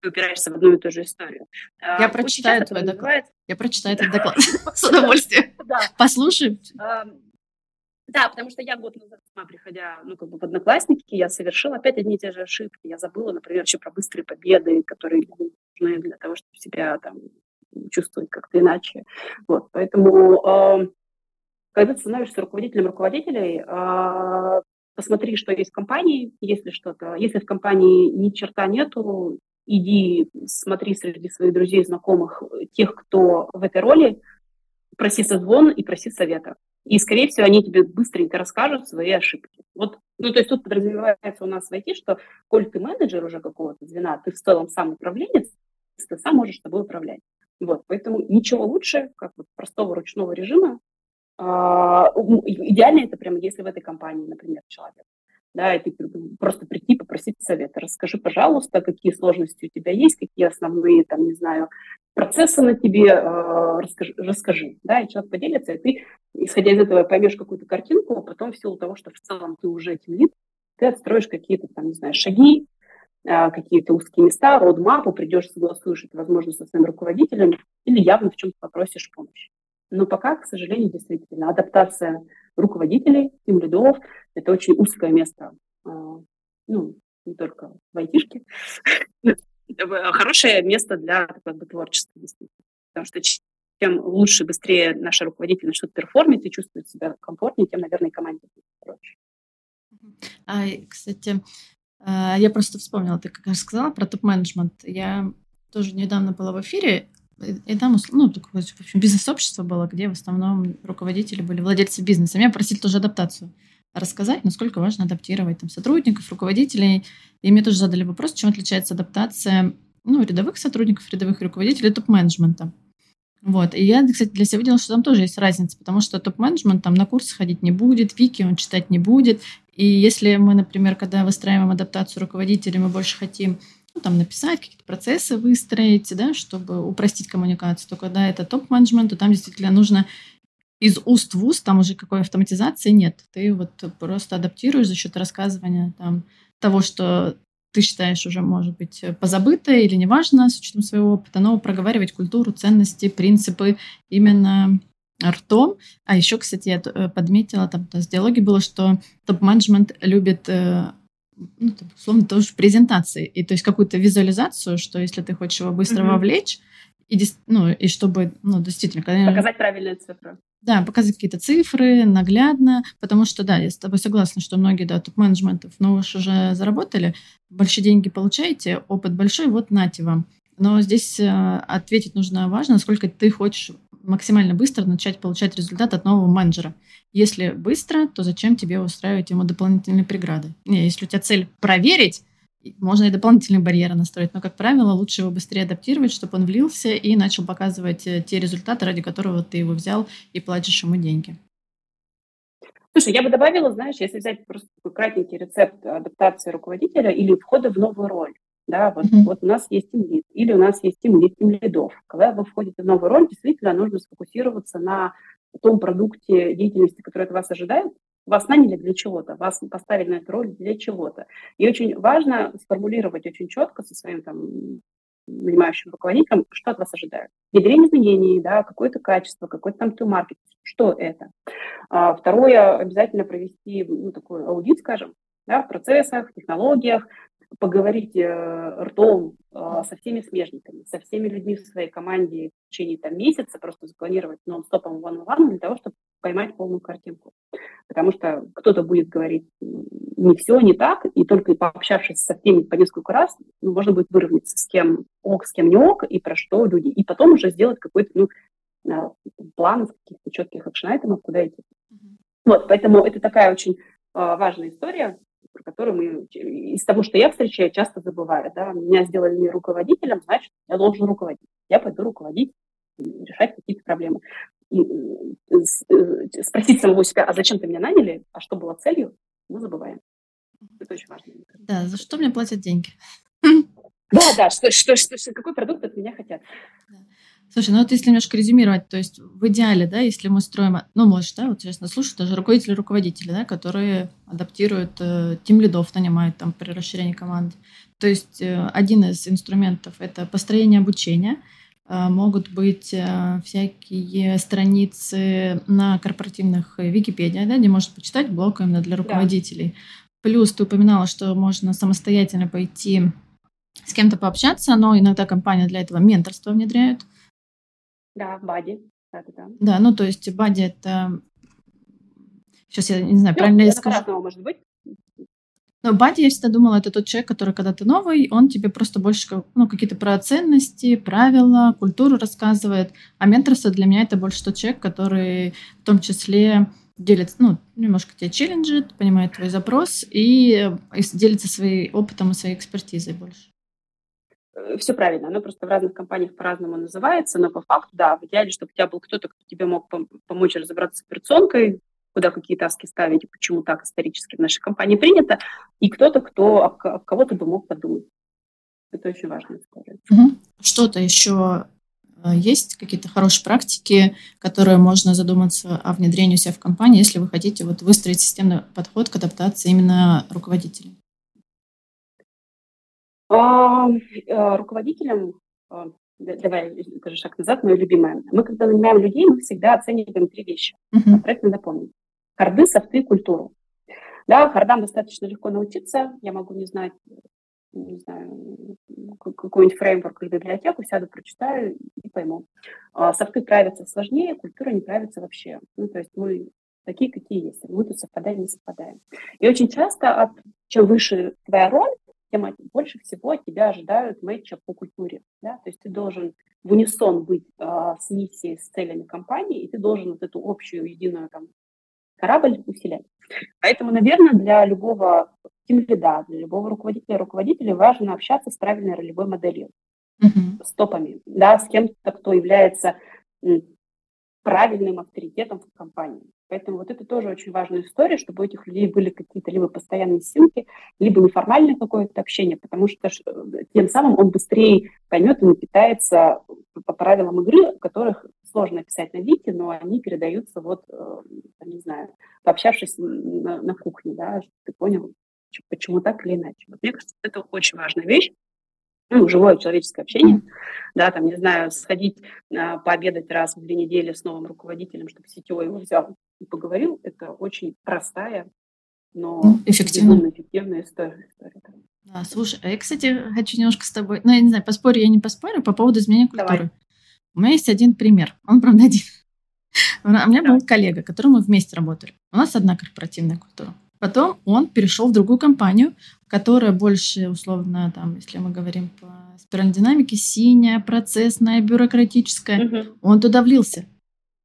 ты упираешься в одну и ту же историю. Я прочитаю твой доклад. Я прочитаю этот доклад с удовольствием. Послушай. Да, потому что я год назад сама, приходя, ну, как бы в Одноклассники, я совершила опять одни и те же ошибки. Я забыла, например, еще про быстрые победы, которые нужны для того, чтобы себя там чувствовать как-то иначе. Вот, поэтому, э, когда ты становишься руководителем руководителей, э, посмотри, что есть в компании, если что-то. Если в компании ни черта нету, иди смотри среди своих друзей, знакомых, тех, кто в этой роли, проси созвон и проси совета. И, скорее всего, они тебе быстренько расскажут свои ошибки. Вот, ну, то есть тут подразумевается у нас в IT, что, коль ты менеджер уже какого-то звена, ты в целом сам управленец, ты сам можешь собой управлять. Вот, поэтому ничего лучше, как вот простого ручного режима. А, идеально это прямо, если в этой компании, например, человек да, и ты просто прийти, попросить совета. Расскажи, пожалуйста, какие сложности у тебя есть, какие основные, там, не знаю, процессы на тебе, э, расскажи, расскажи, да, и человек поделится, и ты, исходя из этого, поймешь какую-то картинку, а потом в силу того, что в целом ты уже этим лид, ты отстроишь какие-то, там, не знаю, шаги, э, какие-то узкие места, родмапу, придешь, согласуешь это, возможно, со своим руководителем или явно в чем-то попросишь помощи. Но пока, к сожалению, действительно, адаптация руководителей, тем лидов, это очень узкое место, а, ну, не только в айтишке, хорошее место для как бы, творчества, Потому что чем лучше, быстрее наши руководители начнут перформить и чувствуют себя комфортнее, тем, наверное, и команде будет проще. А, кстати, а, я просто вспомнила, ты как раз сказала про топ-менеджмент. Я тоже недавно была в эфире, и там, ну, такое, в общем, бизнес-общество было, где в основном руководители были владельцы бизнеса. Меня просили тоже адаптацию рассказать, насколько важно адаптировать там, сотрудников, руководителей. И мне тоже задали вопрос, чем отличается адаптация ну, рядовых сотрудников, рядовых руководителей топ-менеджмента. Вот. И я, кстати, для себя видела, что там тоже есть разница, потому что топ-менеджмент там на курсы ходить не будет, вики он читать не будет. И если мы, например, когда выстраиваем адаптацию руководителей, мы больше хотим там, написать, какие-то процессы выстроить, да, чтобы упростить коммуникацию, то когда это топ-менеджмент, то там действительно нужно из уст в уст, там уже какой автоматизации нет. Ты вот просто адаптируешь за счет рассказывания там, того, что ты считаешь уже, может быть, позабытое или неважно с учетом своего опыта, но проговаривать культуру, ценности, принципы именно ртом. А еще, кстати, я э, подметила, там в диалоге было, что топ-менеджмент любит э, ну, условно, тоже презентации. И то есть какую-то визуализацию, что если ты хочешь его быстро mm-hmm. вовлечь, и, ну, и чтобы, ну, действительно... Когда... Показать правильные цифры. Да, показать какие-то цифры наглядно, потому что, да, я с тобой согласна, что многие, да, топ-менеджментов, ну, уж уже заработали, большие деньги получаете, опыт большой, вот нате вам. Но здесь э, ответить нужно важно, насколько ты хочешь максимально быстро начать получать результат от нового менеджера. Если быстро, то зачем тебе устраивать ему дополнительные преграды? Не, если у тебя цель проверить, можно и дополнительные барьеры настроить, но, как правило, лучше его быстрее адаптировать, чтобы он влился и начал показывать э, те результаты, ради которого ты его взял и платишь ему деньги. Слушай, я бы добавила, знаешь, если взять просто такой кратенький рецепт адаптации руководителя или входа в новую роль, да, вот, mm-hmm. вот у нас есть тимлид, или у нас есть тимлид, тимлидов. Когда вы входите в новую роль, действительно нужно сфокусироваться на том продукте деятельности, который от вас ожидает, вас наняли для чего-то, вас поставили на эту роль для чего-то. И очень важно сформулировать очень четко со своим там нанимающим руководителем, что от вас ожидают. Внедрение изменений, да, какое-то качество, какой-то там to маркет что это. А, второе, обязательно провести ну, такой аудит, скажем, да, в процессах, технологиях, поговорить э, ртом э, со всеми смежниками, со всеми людьми в своей команде в течение там, месяца, просто запланировать нон-стопом one для того, чтобы поймать полную картинку. Потому что кто-то будет говорить не все, не так, и только пообщавшись со всеми по несколько раз, ну, можно будет выровняться, с кем ок, с кем не ок, и про что люди. И потом уже сделать какой-то ну, э, план из каких-то четких action item ов, куда идти. Mm-hmm. Вот, поэтому это такая очень важная история, про которую мы из того, что я встречаю, часто забывают. Да? Меня сделали руководителем, значит, я должен руководить. Я пойду руководить, решать какие-то проблемы. И э, э, спросить самого себя, а зачем ты меня наняли, а что было целью, мы забываем. Это очень важно. Да, за что мне платят деньги? Да, да, что, что, что, что, какой продукт от меня хотят. Да. Слушай, ну вот если немножко резюмировать, то есть в идеале, да, если мы строим, ну, можешь, да, вот сейчас нас слушают даже руководители руководители, да, которые адаптируют э, тим лидов, нанимают там при расширении команды. То есть э, один из инструментов – это построение обучения. Э, могут быть э, всякие страницы на корпоративных Википедиях, да, где можно почитать блог именно для руководителей. Да. Плюс ты упоминала, что можно самостоятельно пойти с кем-то пообщаться, но иногда компания для этого менторство внедряют. Да, бади. Да, да. да, ну то есть бади это... Сейчас я не знаю, ну, правильно я скажу. может быть. Но бади, я всегда думала, это тот человек, который, когда ты новый, он тебе просто больше ну, какие-то про ценности, правила, культуру рассказывает. А менторство для меня это больше тот человек, который в том числе делится, ну, немножко тебя челленджит, понимает твой запрос и, и делится своим опытом и своей экспертизой больше. Э, все правильно, оно просто в разных компаниях по-разному называется, но по факту, да, в идеале, чтобы у тебя был кто-то, кто тебе мог помочь разобраться с операционкой, куда какие таски ставить, и почему так исторически в нашей компании принято, и кто-то, кто об кого ты бы мог подумать. Это очень важно. Угу. Что-то еще э, есть какие-то хорошие практики, которые можно задуматься о внедрении у себя в компании, если вы хотите вот выстроить системный подход к адаптации именно руководителей? А, э, руководителям, а, давай скажу шаг назад, мое любимое. Мы, когда нанимаем людей, мы всегда оцениваем три вещи. Uh-huh. Про это надо помнить. Харды, софты, культуру. Да, хардам достаточно легко научиться. Я могу не знать, не знаю, какой-нибудь фреймворк или библиотеку, сяду, прочитаю и пойму. А софты правятся сложнее, культура не правится вообще. Ну, то есть мы такие, какие есть. Мы тут совпадаем, не совпадаем. И очень часто, от, чем выше твоя роль, тем больше всего тебя ожидают матча по культуре. Да? То есть ты должен в унисон быть э, с миссией, с целями компании, и ты должен вот эту общую единую там, корабль усилять. Поэтому, наверное, для любого тимлида, для любого руководителя, руководителя важно общаться с правильной ролевой моделью, mm-hmm. с топами, да, с кем-то, кто является правильным авторитетом в компании. Поэтому вот это тоже очень важная история, чтобы у этих людей были какие-то либо постоянные ссылки, либо неформальное какое-то общение, потому что э, тем самым он быстрее поймет и напитается по правилам игры, которых сложно описать на Вики, но они передаются вот, э, не знаю, пообщавшись на, на кухне, да, ты понял, почему так или иначе. Вот мне кажется, это очень важная вещь, ну, живое человеческое общение, да, там, не знаю, сходить а, пообедать раз в две недели с новым руководителем, чтобы сетевой его взял и поговорил, это очень простая, но ну, эффективная, эффективная история. да, слушай, а я, кстати, хочу немножко с тобой, ну, я не знаю, поспорю, я не поспорю по поводу изменения культуры. Давай. У меня есть один пример, он, правда, один. У меня был коллега, которым мы вместе работали. У нас одна корпоративная культура. Потом он перешел в другую компанию, которая больше, условно, там, если мы говорим по спиральной динамике, синяя, процессная, бюрократическая. Угу. Он туда влился.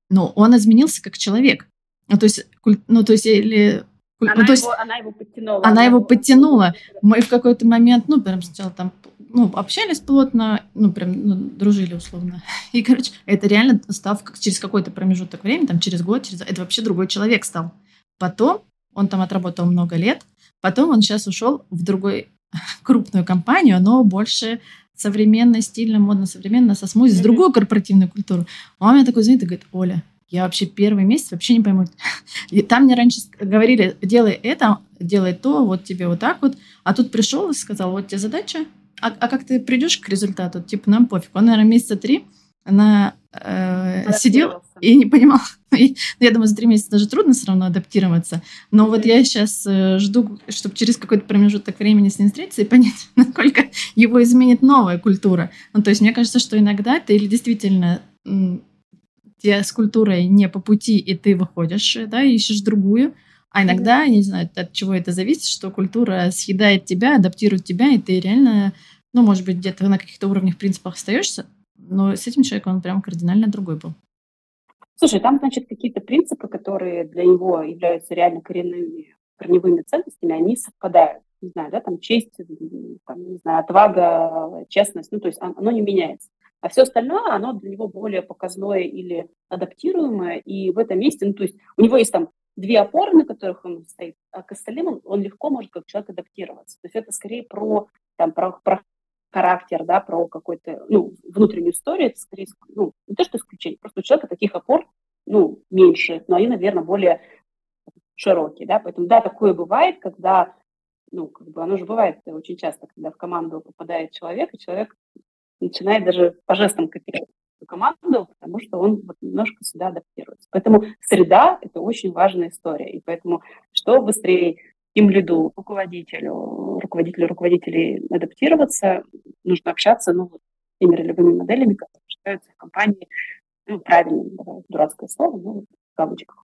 Но он изменился как человек. Ну, то есть, ну, то есть, или она, ну, то есть, его, она его подтянула. Она, она его подтянула. Мы в какой-то момент, ну, прям сначала там, ну, общались плотно, ну, прям, ну, дружили условно. И, короче, это реально стал через какой-то промежуток времени, там, через год, через... это вообще другой человек стал. Потом он там отработал много лет, потом он сейчас ушел в другой крупную компанию, но больше современно, стильно, модно, современно, со смузи, с другую корпоративную культуру. Он меня такой звонит и говорит, Оля, я вообще первый месяц вообще не пойму. И там мне раньше говорили, делай это, делай то, вот тебе вот так вот. А тут пришел и сказал, вот тебе задача, а, а как ты придешь к результату? Типа, нам пофиг. Он, наверное, месяца три она э, сидел и не понимал. И, ну, я думаю, за три месяца даже трудно все равно адаптироваться. Но вот я сейчас э, жду, чтобы через какой-то промежуток времени с ним встретиться и понять, насколько его изменит новая культура. Ну, то есть мне кажется, что иногда ты или действительно тебе с культурой не по пути, и ты выходишь, да, ищешь другую. А иногда, я не знаю, от чего это зависит, что культура съедает тебя, адаптирует тебя, и ты реально, ну, может быть, где-то на каких-то уровнях, принципах остаешься, но с этим человеком он прям кардинально другой был. Слушай, там, значит, какие-то принципы, которые для него являются реально коренными, корневыми ценностями, они совпадают. Не знаю, да, там честь, там, не знаю, отвага, честность, ну, то есть оно не меняется. А все остальное, оно для него более показное или адаптируемое. И в этом месте, ну, то есть у него есть там две опоры, на которых он стоит, а к остальным он, он легко может как человек адаптироваться. То есть это скорее про, там, про, про характер, да, про какую-то, ну, внутреннюю историю, это скорее, ну, не то, что исключение, просто у человека таких опор, ну, меньше, но они, наверное, более широкие, да, поэтому, да, такое бывает, когда, ну, как бы оно же бывает очень часто, когда в команду попадает человек, и человек начинает даже по жестам копировать команду, потому что он вот немножко сюда адаптируется. Поэтому среда – это очень важная история. И поэтому что быстрее им лиду, руководителю, руководителю руководителей адаптироваться, нужно общаться ну, вот, с теми ролевыми моделями, которые считаются в компании ну, правильными, давай, дурацкое слово, ну, в кавычках.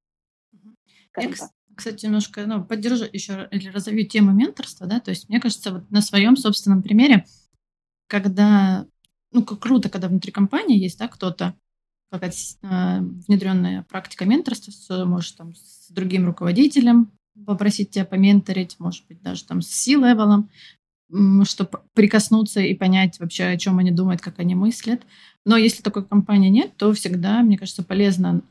Я, кстати, немножко ну, поддержу еще или разовью тему менторства, да, то есть мне кажется, вот на своем собственном примере – когда, ну, как круто, когда внутри компании есть, да, кто-то, какая-то э, внедренная практика менторства, может там с другим руководителем попросить тебя поменторить, может быть, даже там с C-level ом, чтобы прикоснуться и понять вообще, о чем они думают, как они мыслят. Но если такой компании нет, то всегда, мне кажется, полезно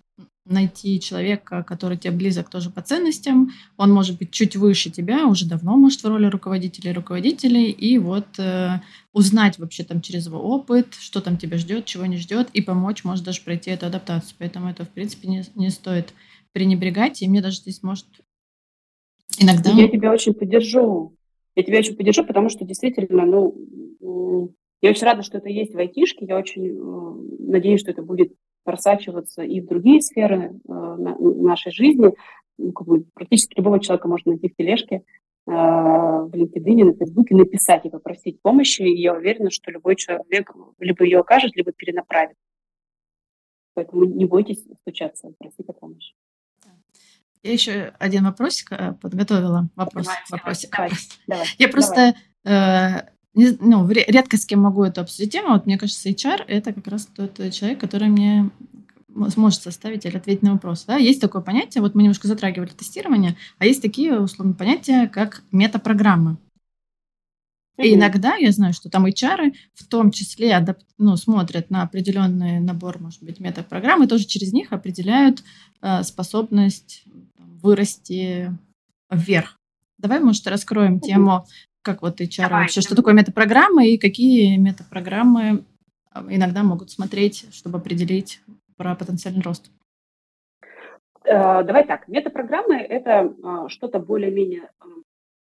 найти человека, который тебе близок тоже по ценностям. Он может быть чуть выше тебя, уже давно может в роли руководителя руководителей, и вот э, узнать вообще там через его опыт, что там тебя ждет, чего не ждет, и помочь, может даже пройти эту адаптацию. Поэтому это, в принципе, не, не стоит пренебрегать, и мне даже здесь может иногда... Я тебя очень поддержу. Я тебя очень поддержу, потому что действительно, ну, я очень рада, что это есть в айтишке. Я очень э, надеюсь, что это будет просачиваться и в другие сферы э, нашей жизни. Ну, как бы, практически любого человека можно найти в тележке, э, в LinkedIn, на Фейсбуке, написать и попросить помощи. И я уверена, что любой человек либо ее окажет, либо перенаправит. Поэтому не бойтесь стучаться, просить о помощи. Я еще один вопросик э, подготовила. Вопрос, давай, вопросик. Давай, давай, Я просто давай. Э, не, ну, редко с кем могу эту обсудить тему. Вот мне кажется, HR — это как раз тот человек, который мне сможет составить или ответить на вопрос. Да? Есть такое понятие, вот мы немножко затрагивали тестирование, а есть такие, условно, понятия, как метапрограммы. И иногда я знаю, что там HR в том числе адап- ну, смотрят на определенный набор, может быть, метапрограмм, и тоже через них определяют э, способность вырасти вверх. Давай, может, раскроем тему как вот HR Давай, вообще, что такое метапрограммы и какие метапрограммы а, иногда могут смотреть, чтобы определить про потенциальный рост? Э, давай так, метапрограммы – это а, что-то более-менее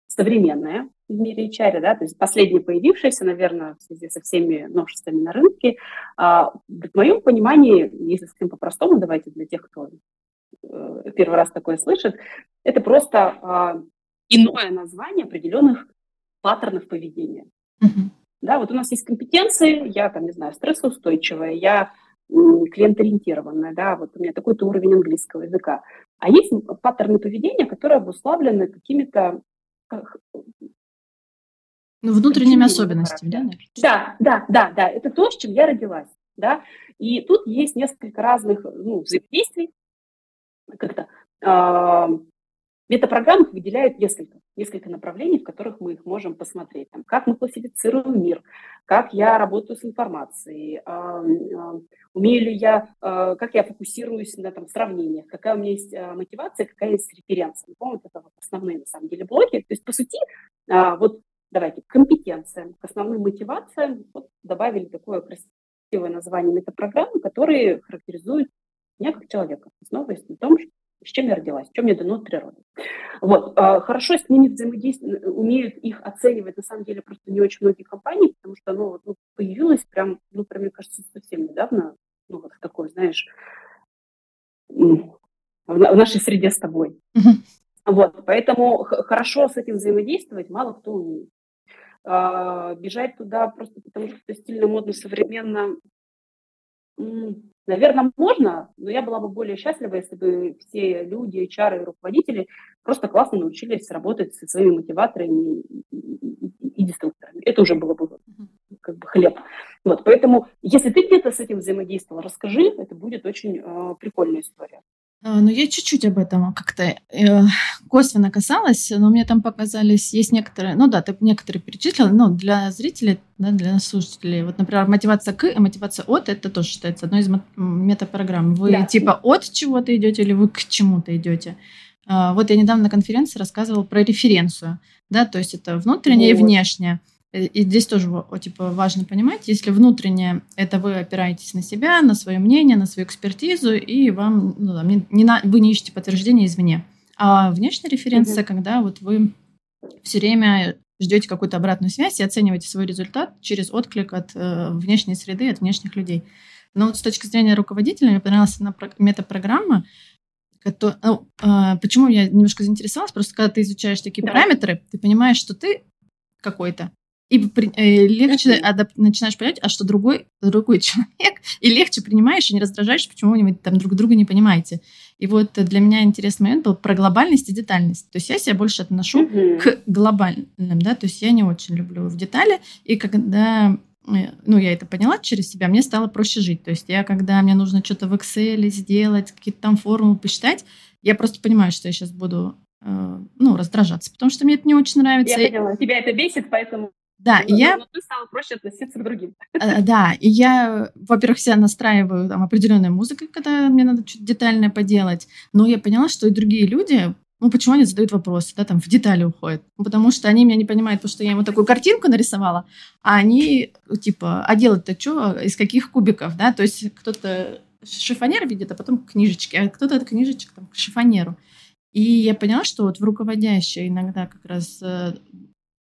современная в мире HR, да, то есть последняя появившаяся, наверное, в связи со всеми новшествами на рынке. А, в моем понимании, если сказать по-простому, давайте для тех, кто первый раз такое слышит, это просто а, иное название определенных паттернов поведения. Mm-hmm. Да, вот у нас есть компетенции, я там, не знаю, стрессоустойчивая, я клиент-ориентированная, да, вот у меня такой-то уровень английского языка. А есть паттерны поведения, которые обуславлены какими-то ну, внутренними особенностями, да? Да, да, да, да. Это то, с чем я родилась, да. И тут есть несколько разных ну, взаимодействий. Как-то э, метапрограммах выделяют несколько, несколько направлений, в которых мы их можем посмотреть. Там, как мы классифицируем мир, как я работаю с информацией, э, э, умею ли я, э, как я фокусируюсь на там, сравнениях, какая у меня есть э, мотивация, какая есть референция. Ну, вот это вот основные, на самом деле, блоки. То есть, по сути, э, вот давайте, к компетенциям, к основным мотивациям вот, добавили такое красивое название метапрограммы, которые характеризуют меня как человека, основываясь на том, с чем я родилась, чем мне дано от природы. Вот. А, хорошо с ними взаимодействовать, умеют их оценивать, на самом деле, просто не очень многие компании, потому что оно ну, появилось прям, ну, прям, мне кажется, совсем недавно, ну, вот такое, знаешь, в нашей среде с тобой. Вот, поэтому хорошо с этим взаимодействовать мало кто умеет. А, бежать туда просто потому, что это стильно, модно, современно, наверное, можно, но я была бы более счастлива, если бы все люди, HR и руководители просто классно научились работать со своими мотиваторами и деструкторами. Это уже было бы как бы хлеб. Вот, поэтому, если ты где-то с этим взаимодействовал, расскажи, это будет очень э, прикольная история. А, ну, я чуть-чуть об этом как-то э, косвенно касалась, но мне там показались, есть некоторые, ну да, ты некоторые перечислила, но для зрителей, да, для слушателей, вот, например, мотивация к и мотивация от, это тоже считается одной из метапрограмм. Вы да. типа от чего-то идете или вы к чему-то идете? А, вот я недавно на конференции рассказывала про референцию, да, то есть это внутреннее вот. и внешнее. И здесь тоже типа, важно понимать, если внутренне это вы опираетесь на себя, на свое мнение, на свою экспертизу, и вам ну, не, не на, вы не ищете подтверждения извне. А внешняя референция, угу. когда вот вы все время ждете какую-то обратную связь и оцениваете свой результат через отклик от э, внешней среды, от внешних людей. Но вот с точки зрения руководителя мне понравилась одна метапрограмма, который, ну, э, почему я немножко заинтересовалась, просто когда ты изучаешь такие да. параметры, ты понимаешь, что ты какой-то, и э, легче адап- начинаешь понять, а что другой, другой человек, и легче принимаешь и не раздражаешь, почему вы там друг друга не понимаете. И вот для меня интересный момент был про глобальность и детальность. То есть я себя больше отношу mm-hmm. к глобальным, да, то есть я не очень люблю в детали, и когда э, ну, я это поняла через себя, мне стало проще жить. То есть я, когда мне нужно что-то в Excel сделать, какие-то там формулы посчитать, я просто понимаю, что я сейчас буду э, ну, раздражаться, потому что мне это не очень нравится. Я поняла. Тебя это бесит, поэтому да, и я... Но ты стала проще относиться к другим. Э, да, и я, во-первых, себя настраиваю там определенной музыкой, когда мне надо что-то детальное поделать, но я поняла, что и другие люди, ну, почему они задают вопросы, да, там, в детали уходят? Ну, потому что они меня не понимают, потому что я ему такую картинку нарисовала, а они, типа, а делать-то что, из каких кубиков, да? То есть кто-то шифонер видит, а потом книжечки, а кто-то от книжечек там, к шифонеру. И я поняла, что вот в руководящей иногда как раз э,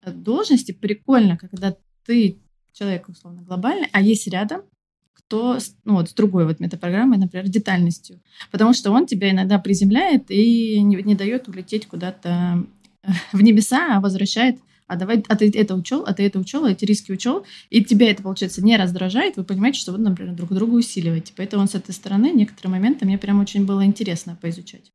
должности прикольно, когда ты человек, условно, глобальный, а есть рядом кто, ну, вот с другой вот метапрограммой, например, детальностью. Потому что он тебя иногда приземляет и не, не дает улететь куда-то э, в небеса, а возвращает а давай, а ты это учел, а ты это учел, а эти риски учел, и тебя это, получается, не раздражает, вы понимаете, что вы, например, друг друга усиливаете. Поэтому с этой стороны некоторые моменты мне прям очень было интересно поизучать.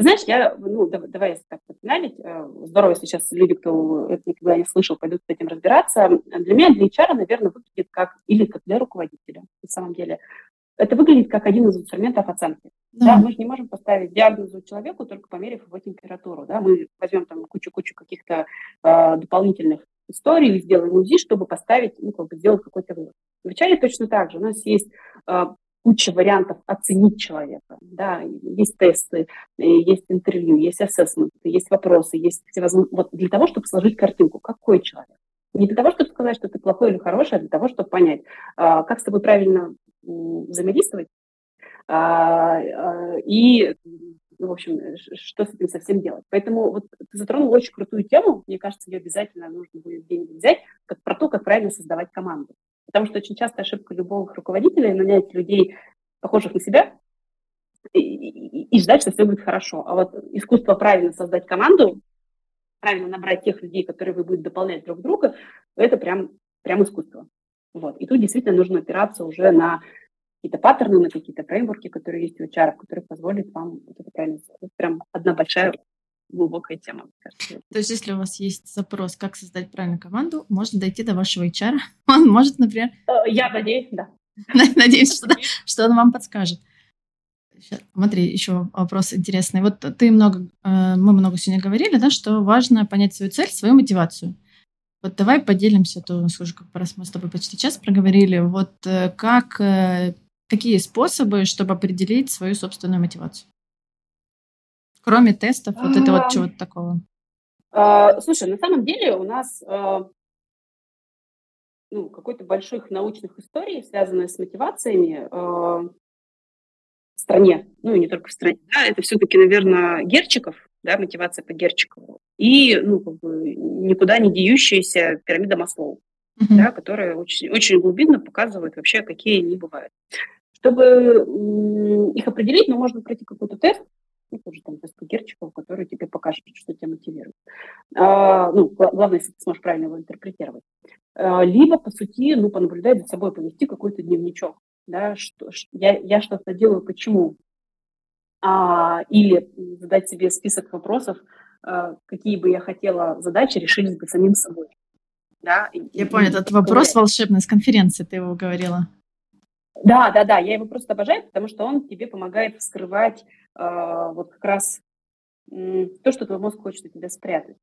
Знаешь, я, ну, давай, давай так финалить. Э, здорово, если сейчас люди, кто это никогда не слышал, пойдут с этим разбираться. Для меня, для HR, наверное, выглядит как, или как для руководителя, на самом деле. Это выглядит как один из инструментов оценки. Да. да мы же не можем поставить диагнозу человеку, только померив его температуру. Да? Мы возьмем там кучу-кучу каких-то э, дополнительных историй, сделаем УЗИ, чтобы поставить, ну, как бы сделать какой-то вывод. В HR точно так же. У нас есть э, куча вариантов оценить человека. Да, есть тесты, есть интервью, есть ассессменты, есть вопросы, есть всевозможные... Вот для того, чтобы сложить картинку, какой человек. Не для того, чтобы сказать, что ты плохой или хороший, а для того, чтобы понять, а, как с тобой правильно взаимодействовать, а, а, и в общем, что с этим совсем делать. Поэтому вот ты затронул очень крутую тему, мне кажется, ее обязательно нужно будет где-нибудь взять, как про то, как правильно создавать команду. Потому что очень часто ошибка любого руководителя нанять людей, похожих на себя, и, и, и ждать, что все будет хорошо. А вот искусство правильно создать команду, правильно набрать тех людей, которые вы будете дополнять друг друга, это прям, прям искусство. Вот. И тут действительно нужно опираться уже на какие-то паттерны, на какие-то фреймворки, которые есть у HR, которые позволят вам это правильно сделать. Прям одна большая глубокая тема. Кажется. То есть, если у вас есть запрос, как создать правильную команду, можно дойти до вашего HR. Он может, например... Э, я надеюсь, да. Надеюсь, что, что он вам подскажет. Сейчас, смотри, еще вопрос интересный. Вот ты много, э, мы много сегодня говорили, да, что важно понять свою цель, свою мотивацию. Вот давай поделимся, то, скажу, как раз мы с тобой почти час проговорили, вот э, как, какие способы, чтобы определить свою собственную мотивацию? Кроме тестов, вот это вот чего-то такого. А, слушай, на самом деле у нас ну, какой-то больших научных историй, связанных с мотивациями, стране, ну и не только в стране, да, это все-таки, наверное, Герчиков, да, мотивация по Герчикову, и, ну, как бы никуда не деющаяся пирамида Маслоу, uh-huh. да, которая очень, очень глубинно показывает вообще, какие они бывают. Чтобы их определить, ну, можно пройти какой-то тест, ну, тоже там тест по Герчикову, который тебе покажет, что тебя мотивирует. А, ну, главное, если ты сможешь правильно его интерпретировать. А, либо, по сути, ну, понаблюдать за собой, повести какой-то дневничок да, что, я, я что-то делаю, почему, а, или задать себе список вопросов, а, какие бы я хотела задачи решить бы самим собой. Да, я и, понял, этот вопрос волшебный с конференции, ты его говорила. Да, да, да, я его просто обожаю, потому что он тебе помогает вскрывать э, вот как раз э, то, что твой мозг хочет от тебя спрятать.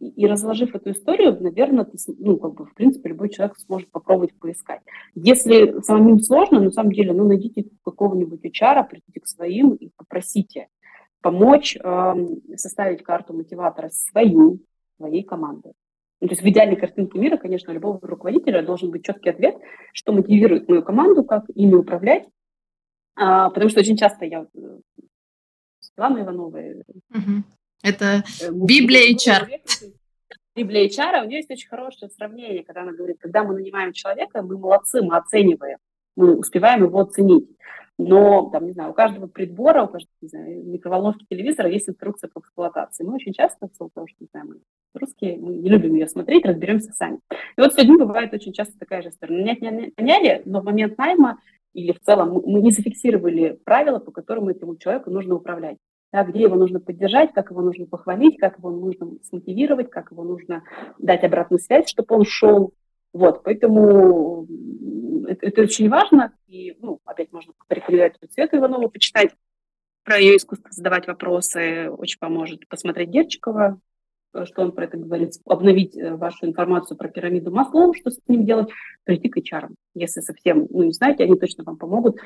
И разложив эту историю, наверное, ты, ну, как бы, в принципе, любой человек сможет попробовать поискать. Если самим сложно, на самом деле, ну, найдите какого-нибудь HR, придите к своим и попросите помочь э, составить карту мотиватора свою, своей команды. Ну, то есть в идеальной картинке мира, конечно, у любого руководителя должен быть четкий ответ, что мотивирует мою команду, как ими управлять. А, потому что очень часто я э, Светлана Иванова, угу. Это э, Библия HR. Библия HR, у нее есть очень хорошее сравнение, когда она говорит, когда мы нанимаем человека, мы молодцы, мы оцениваем, мы успеваем его оценить. Но, там, не знаю, у каждого прибора, у каждого, не знаю, микроволновки телевизора есть инструкция по эксплуатации. Мы очень часто, в силу что, не знаю, мы русские, мы не любим ее смотреть, разберемся сами. И вот с людьми бывает очень часто такая же история. Нанять не наняли, но в момент найма или в целом мы не зафиксировали правила, по которым этому человеку нужно управлять да, где его нужно поддержать, как его нужно похвалить, как его нужно смотивировать, как его нужно дать обратную связь, чтобы он шел. Вот, поэтому это, это очень важно. И, ну, опять можно порекомендовать Свету Иванову почитать про ее искусство задавать вопросы, очень поможет посмотреть Герчикова, что он про это говорит, обновить э, вашу информацию про пирамиду Маслоу, что с ним делать, прийти к HR. Если совсем ну, не знаете, они точно вам помогут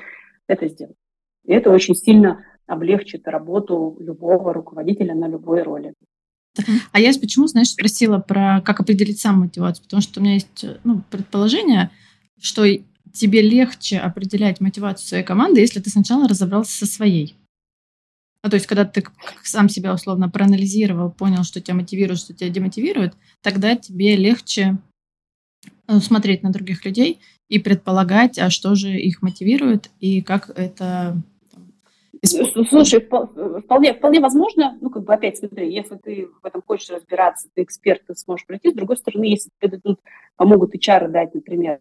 это сделать. И это очень сильно облегчит работу любого руководителя на любой роли. А я почему, знаешь, спросила про как определить сам мотивацию, потому что у меня есть ну, предположение, что тебе легче определять мотивацию своей команды, если ты сначала разобрался со своей. Ну, то есть, когда ты сам себя условно проанализировал, понял, что тебя мотивирует, что тебя демотивирует, тогда тебе легче э, смотреть на других людей и предполагать, а что же их мотивирует и как это Слушай, вполне, вполне возможно, ну, как бы опять смотри, если ты в этом хочешь разбираться, ты эксперт, ты сможешь пройти. С другой стороны, если тебе дадут, помогут HR дать, например,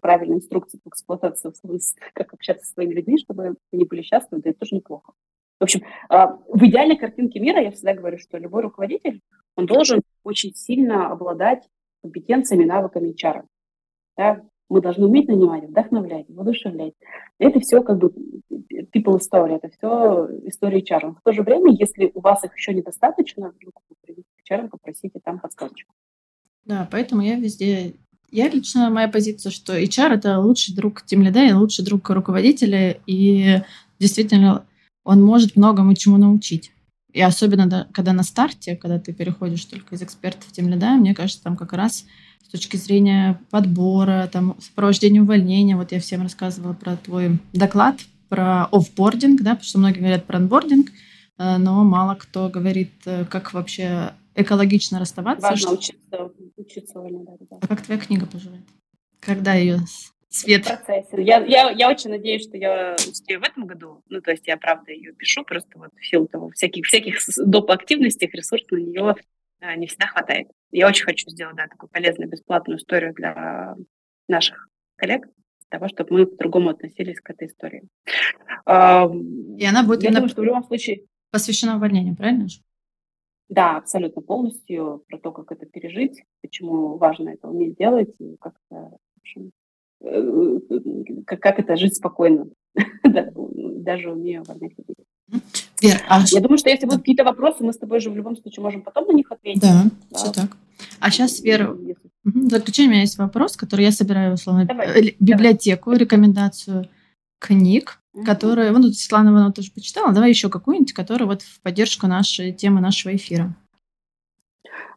правильные инструкции по эксплуатации, как общаться со своими людьми, чтобы они были счастливы, да это тоже неплохо. В общем, а, в идеальной картинке мира я всегда говорю, что любой руководитель, он должен очень сильно обладать компетенциями, навыками HR. Да? Мы должны уметь нанимать, вдохновлять, воодушевлять. Это все как бы people story, это все история HR. В то же время, если у вас их еще недостаточно, ну, HR, попросите там подсказочку. Да, поэтому я везде... Я лично, моя позиция, что HR — это лучший друг тимлида и лучший друг руководителя, и действительно он может многому чему научить. И особенно, когда на старте, когда ты переходишь только из эксперта в тимлида, мне кажется, там как раз с точки зрения подбора, там, сопровождения увольнения. Вот я всем рассказывала про твой доклад, про офбординг, да, потому что многие говорят про анбординг, э, но мало кто говорит, э, как вообще экологично расставаться. Важно учиться, учиться вольно, да, да. А как твоя книга поживает? Когда ее свет? В процессе. Я, я, я очень надеюсь, что я успею в этом году. Ну, то есть я, правда, ее пишу, просто вот в силу того, всяких, всяких доп. активностей, ресурсов на нее не всегда хватает. Я очень хочу сделать, да, такую полезную, бесплатную историю для наших коллег, для того, чтобы мы по-другому относились к этой истории. И она будет я думаю, что в любом случае... Посвящена увольнению, правильно же? Да, абсолютно полностью про то, как это пережить, почему важно это уметь делать и как это, в общем, э, как, как это жить спокойно, даже умея увольнять людей. Вер, а Я думаю, что если будут какие-то вопросы, мы с тобой же в любом случае можем потом на них ответить. Да, да. все так. А сейчас, Вера, в заключение у меня есть вопрос, который я собираю, условно, давай, библиотеку, давай. рекомендацию книг, mm-hmm. которые, ну, Светлана Иванова тоже почитала, давай еще какую-нибудь, которая вот в поддержку нашей темы нашего эфира.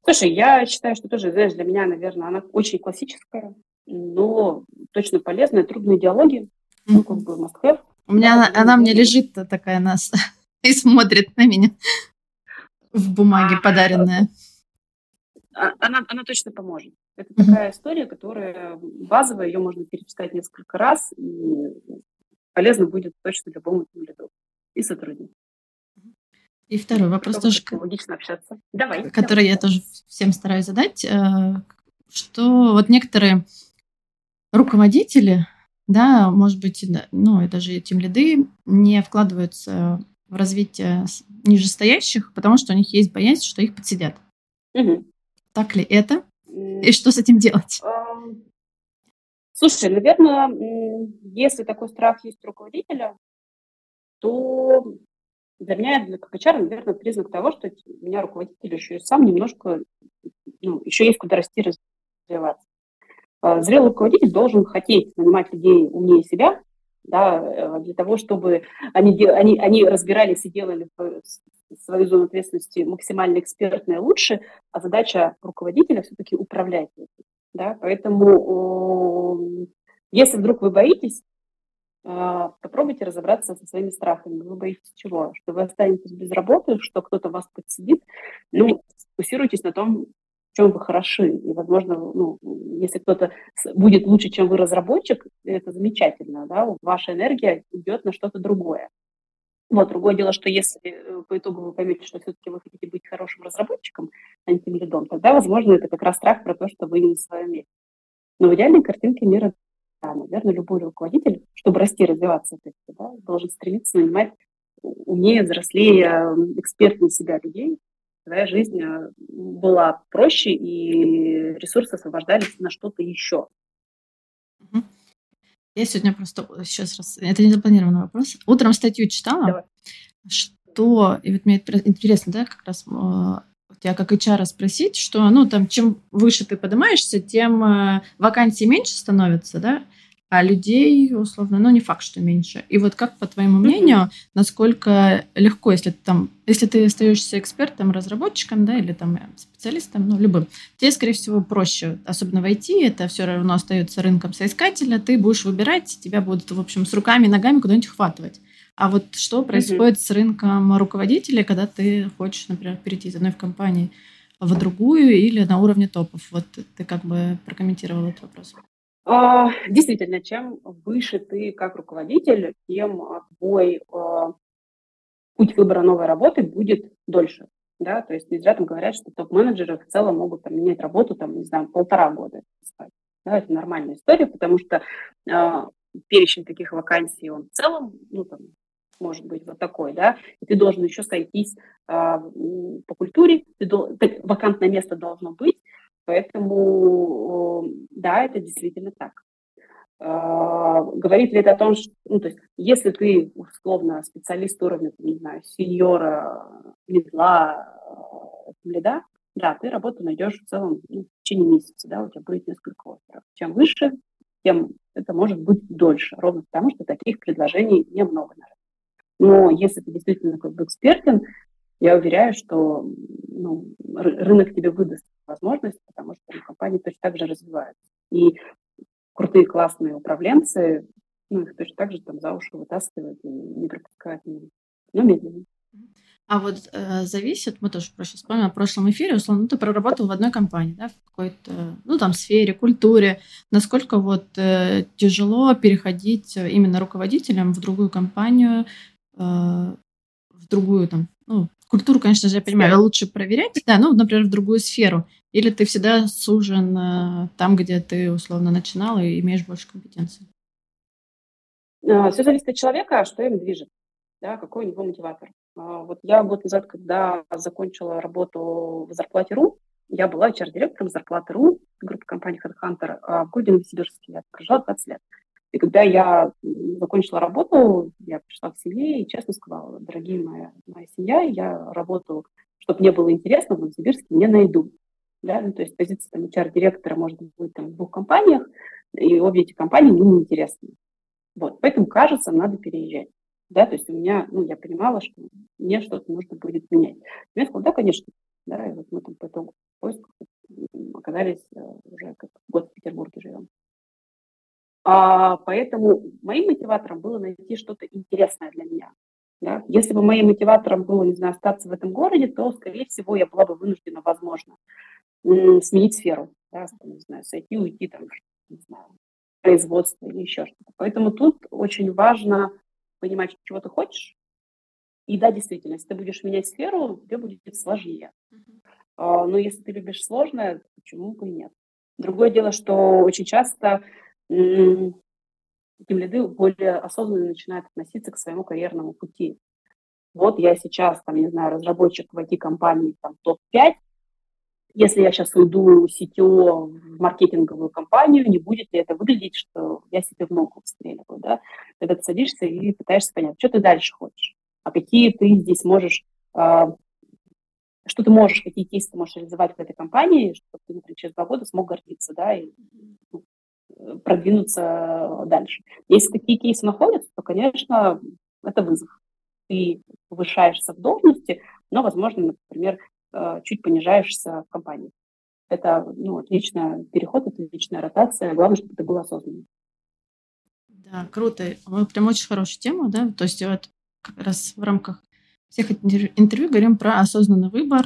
Слушай, я считаю, что тоже, знаешь, для меня, наверное, она очень классическая, но точно полезная, трудные диалоги, mm-hmm. ну, как бы must У меня она, она мне лежит такая нас и смотрит на меня в бумаге а, подаренная. А, она, она точно поможет. Это mm-hmm. такая история, которая базовая, ее можно перечитать несколько раз, и полезно будет точно любому лиду и сотруднику. И второй вопрос Чтобы тоже, логично общаться. Давай. Который давай. я тоже всем стараюсь задать, э, что вот некоторые руководители, да, может быть, ну и даже тем лиды не вкладываются в развитие нижестоящих, потому что у них есть боязнь, что их подсидят. Угу. Так ли это? И что с этим делать? Слушай, наверное, если такой страх есть у руководителя, то для меня, для как HR, наверное, признак того, что у меня руководитель еще и сам немножко, ну, еще есть куда расти, развиваться. А, зрелый руководитель должен хотеть нанимать людей умнее себя, да, э, для того, чтобы они, они, они разбирались и делали свою зону ответственности максимально экспертно и лучше, а задача руководителя все-таки управлять этим. Да? Поэтому если вдруг вы боитесь, попробуйте разобраться со своими страхами. Вы боитесь чего? Что вы останетесь без работы, что кто-то вас подсидит. Ну, фокусируйтесь на том, чем вы хороши. И, возможно, ну, если кто-то будет лучше, чем вы разработчик, это замечательно. Да? Ваша энергия идет на что-то другое. Вот, другое дело, что если э, по итогу вы поймете, что все-таки вы хотите быть хорошим разработчиком, а не тем лидом, тогда, возможно, это как раз страх про то, что вы не в своем месте. Но в идеальной картинке мира, да, наверное, любой руководитель, чтобы расти, развиваться, да, должен стремиться нанимать умнее, взрослее, экспертнее себя людей, твоя жизнь э, была проще и ресурсы освобождались на что-то еще. Я сегодня просто сейчас раз... Это не запланированный вопрос. Утром статью читала, Давай. что... И вот мне интересно, да, как раз а, тебя как HR спросить, что, ну, там, чем выше ты поднимаешься, тем э, вакансий меньше становится, да, а людей, условно, ну, не факт, что меньше. И вот как, по твоему мнению, насколько легко, если ты там, если ты остаешься экспертом, разработчиком, да, или там специалистом, ну, любым, тебе, скорее всего, проще, особенно в IT, это все равно остается рынком соискателя, ты будешь выбирать, тебя будут, в общем, с руками и ногами куда-нибудь хватывать. А вот что происходит mm-hmm. с рынком руководителя, когда ты хочешь, например, перейти из одной в компании в другую или на уровне топов? Вот ты как бы прокомментировал этот вопрос. А, действительно, чем выше ты как руководитель, тем твой а, путь выбора новой работы будет дольше. Да? То есть не зря там говорят, что топ-менеджеры в целом могут там, менять работу, там, не знаю, полтора года. Да, это нормальная история, потому что э, перечень таких вакансий, он в целом, ну, там, может быть вот такой, да, и ты должен еще сойтись э, по культуре, ты дол- вакантное место должно быть, Поэтому, да, это действительно так. А, говорит ли это о том, что, ну, то есть, если ты, условно, специалист уровня, не знаю, сеньора, медла, лида, да, ты работу найдешь в целом ну, в течение месяца, да, у тебя будет несколько офферов. Чем выше, тем это может быть дольше, ровно потому что таких предложений немного на. Но если ты действительно как бы экспертен, я уверяю, что ну, рынок тебе выдаст возможность, потому что ну, компании точно так же развиваются. И крутые, классные управленцы, ну, их точно так же там за уши вытаскивают и не пропускают, но медленно. А вот э, зависит, мы тоже проще вспомним в прошлом эфире, условно, ну, ты проработал в одной компании, да, в какой-то, ну, там, сфере, культуре. Насколько вот э, тяжело переходить именно руководителем в другую компанию, э, в другую, там, ну, культуру, конечно же, я понимаю, лучше проверять, да, ну, например, в другую сферу. Или ты всегда сужен э, там, где ты, условно, начинал и имеешь больше компетенций? А, Все зависит от человека, что им движет, да, какой у него мотиватор. А, вот я год назад, когда закончила работу в зарплате.ру, я была HR-директором зарплаты.ру группы компании HeadHunter а в городе Новосибирске. Я прожила 20 лет. И когда я закончила работу, я пришла к семье и честно сказала, дорогие моя, моя семья, я работу, чтобы мне было интересно, в Новосибирске не найду. Да? Ну, то есть позиция там, HR-директора может быть там, в двух компаниях, и обе эти компании мне неинтересны. Вот, поэтому, кажется, надо переезжать да, то есть у меня, ну, я понимала, что мне что-то нужно будет менять. Я сказала, да, конечно, да, и вот мы там по итогу поисков оказались э, уже как год в Петербурге живем. А, поэтому моим мотиватором было найти что-то интересное для меня. Да? Если бы моим мотиватором было, не знаю, остаться в этом городе, то, скорее всего, я была бы вынуждена, возможно, сменить сферу, да, не знаю, сойти, уйти там, не знаю, производство или еще что-то. Поэтому тут очень важно понимать, чего ты хочешь. И да, действительно, если ты будешь менять сферу, тебе будет сложнее. Uh-huh. Но если ты любишь сложное, почему бы и нет? Другое дело, что очень часто тем лиды более осознанно начинают относиться к своему карьерному пути. Вот я сейчас, там, не знаю, разработчик в IT-компании, там, топ-5, если я сейчас уйду CTO в маркетинговую компанию, не будет ли это выглядеть, что я себе в ногу встреливаю, да? Когда ты садишься и пытаешься понять, что ты дальше хочешь, а какие ты здесь можешь, э, что ты можешь, какие кейсы ты можешь реализовать в этой компании, чтобы ты, например, через два года смог гордиться, да, и ну, продвинуться дальше. Если такие кейсы находятся, то, конечно, это вызов. Ты повышаешься в должности, но, возможно, например, Э, чуть понижаешься в компании. Это ну, отличный переход, отличная ротация. Главное, чтобы это было осознанно. Да, круто. Мы прям очень хорошую тему, да, то есть вот как раз в рамках всех интервью говорим про осознанный выбор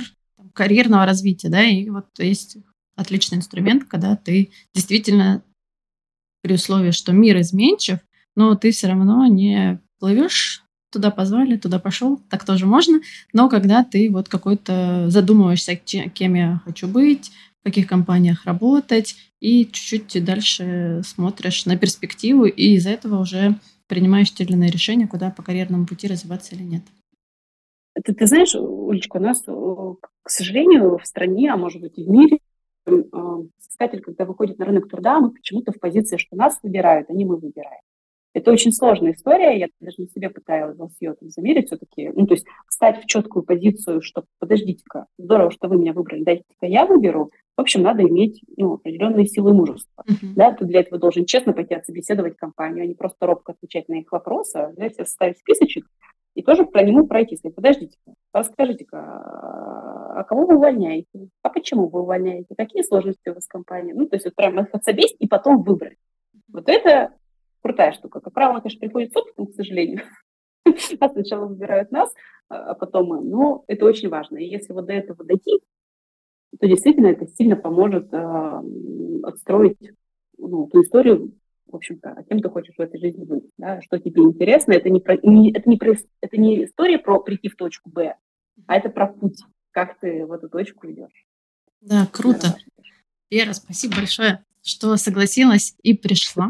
карьерного развития, да, и вот есть отличный инструмент, когда ты действительно при условии, что мир изменчив, но ты все равно не плывешь туда позвали, туда пошел, так тоже можно. Но когда ты вот какой-то задумываешься, кем я хочу быть, в каких компаниях работать, и чуть-чуть дальше смотришь на перспективу, и из этого уже принимаешь те или иные решения, куда по карьерному пути развиваться или нет. Ты, ты знаешь, Улечка, у нас, к сожалению, в стране, а может быть и в мире, э, искатель, когда выходит на рынок труда, мы почему-то в позиции, что нас выбирают, а не мы выбираем. Это очень сложная история, я даже на себе пыталась ее там замерить все-таки, ну, то есть встать в четкую позицию, что подождите-ка, здорово, что вы меня выбрали, дайте-ка я выберу. В общем, надо иметь ну, определенные силы мужества. Uh-huh. Да, ты для этого должен честно пойти отсобеседовать компанию, а не просто робко отвечать на их вопросы, а взять, составить списочек и тоже про него пройти. Сказать, подождите, расскажите-ка, а кого вы увольняете? А почему вы увольняете? Какие сложности у вас в компании? Ну, то есть вот прям их отсобесть и потом выбрать. Вот это крутая штука. Как правило, конечно, приходит с опытом, к сожалению. Сначала выбирают нас, а, а потом мы. Но это очень важно. И если вот до этого дойти, то действительно это сильно поможет э, отстроить ну, ту историю, в общем-то, о кем ты хочешь в этой жизни быть, да, что тебе интересно. Это не, про, не, это, не про, это не история про прийти в точку Б, а это про путь, как ты в эту точку идешь. Да, круто. Вера, спасибо большое, что согласилась и пришла.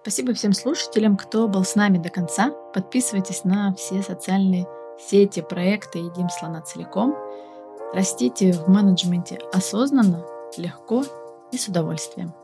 Спасибо всем слушателям, кто был с нами до конца. Подписывайтесь на все социальные сети проекта «Едим слона целиком». Растите в менеджменте осознанно, легко и с удовольствием.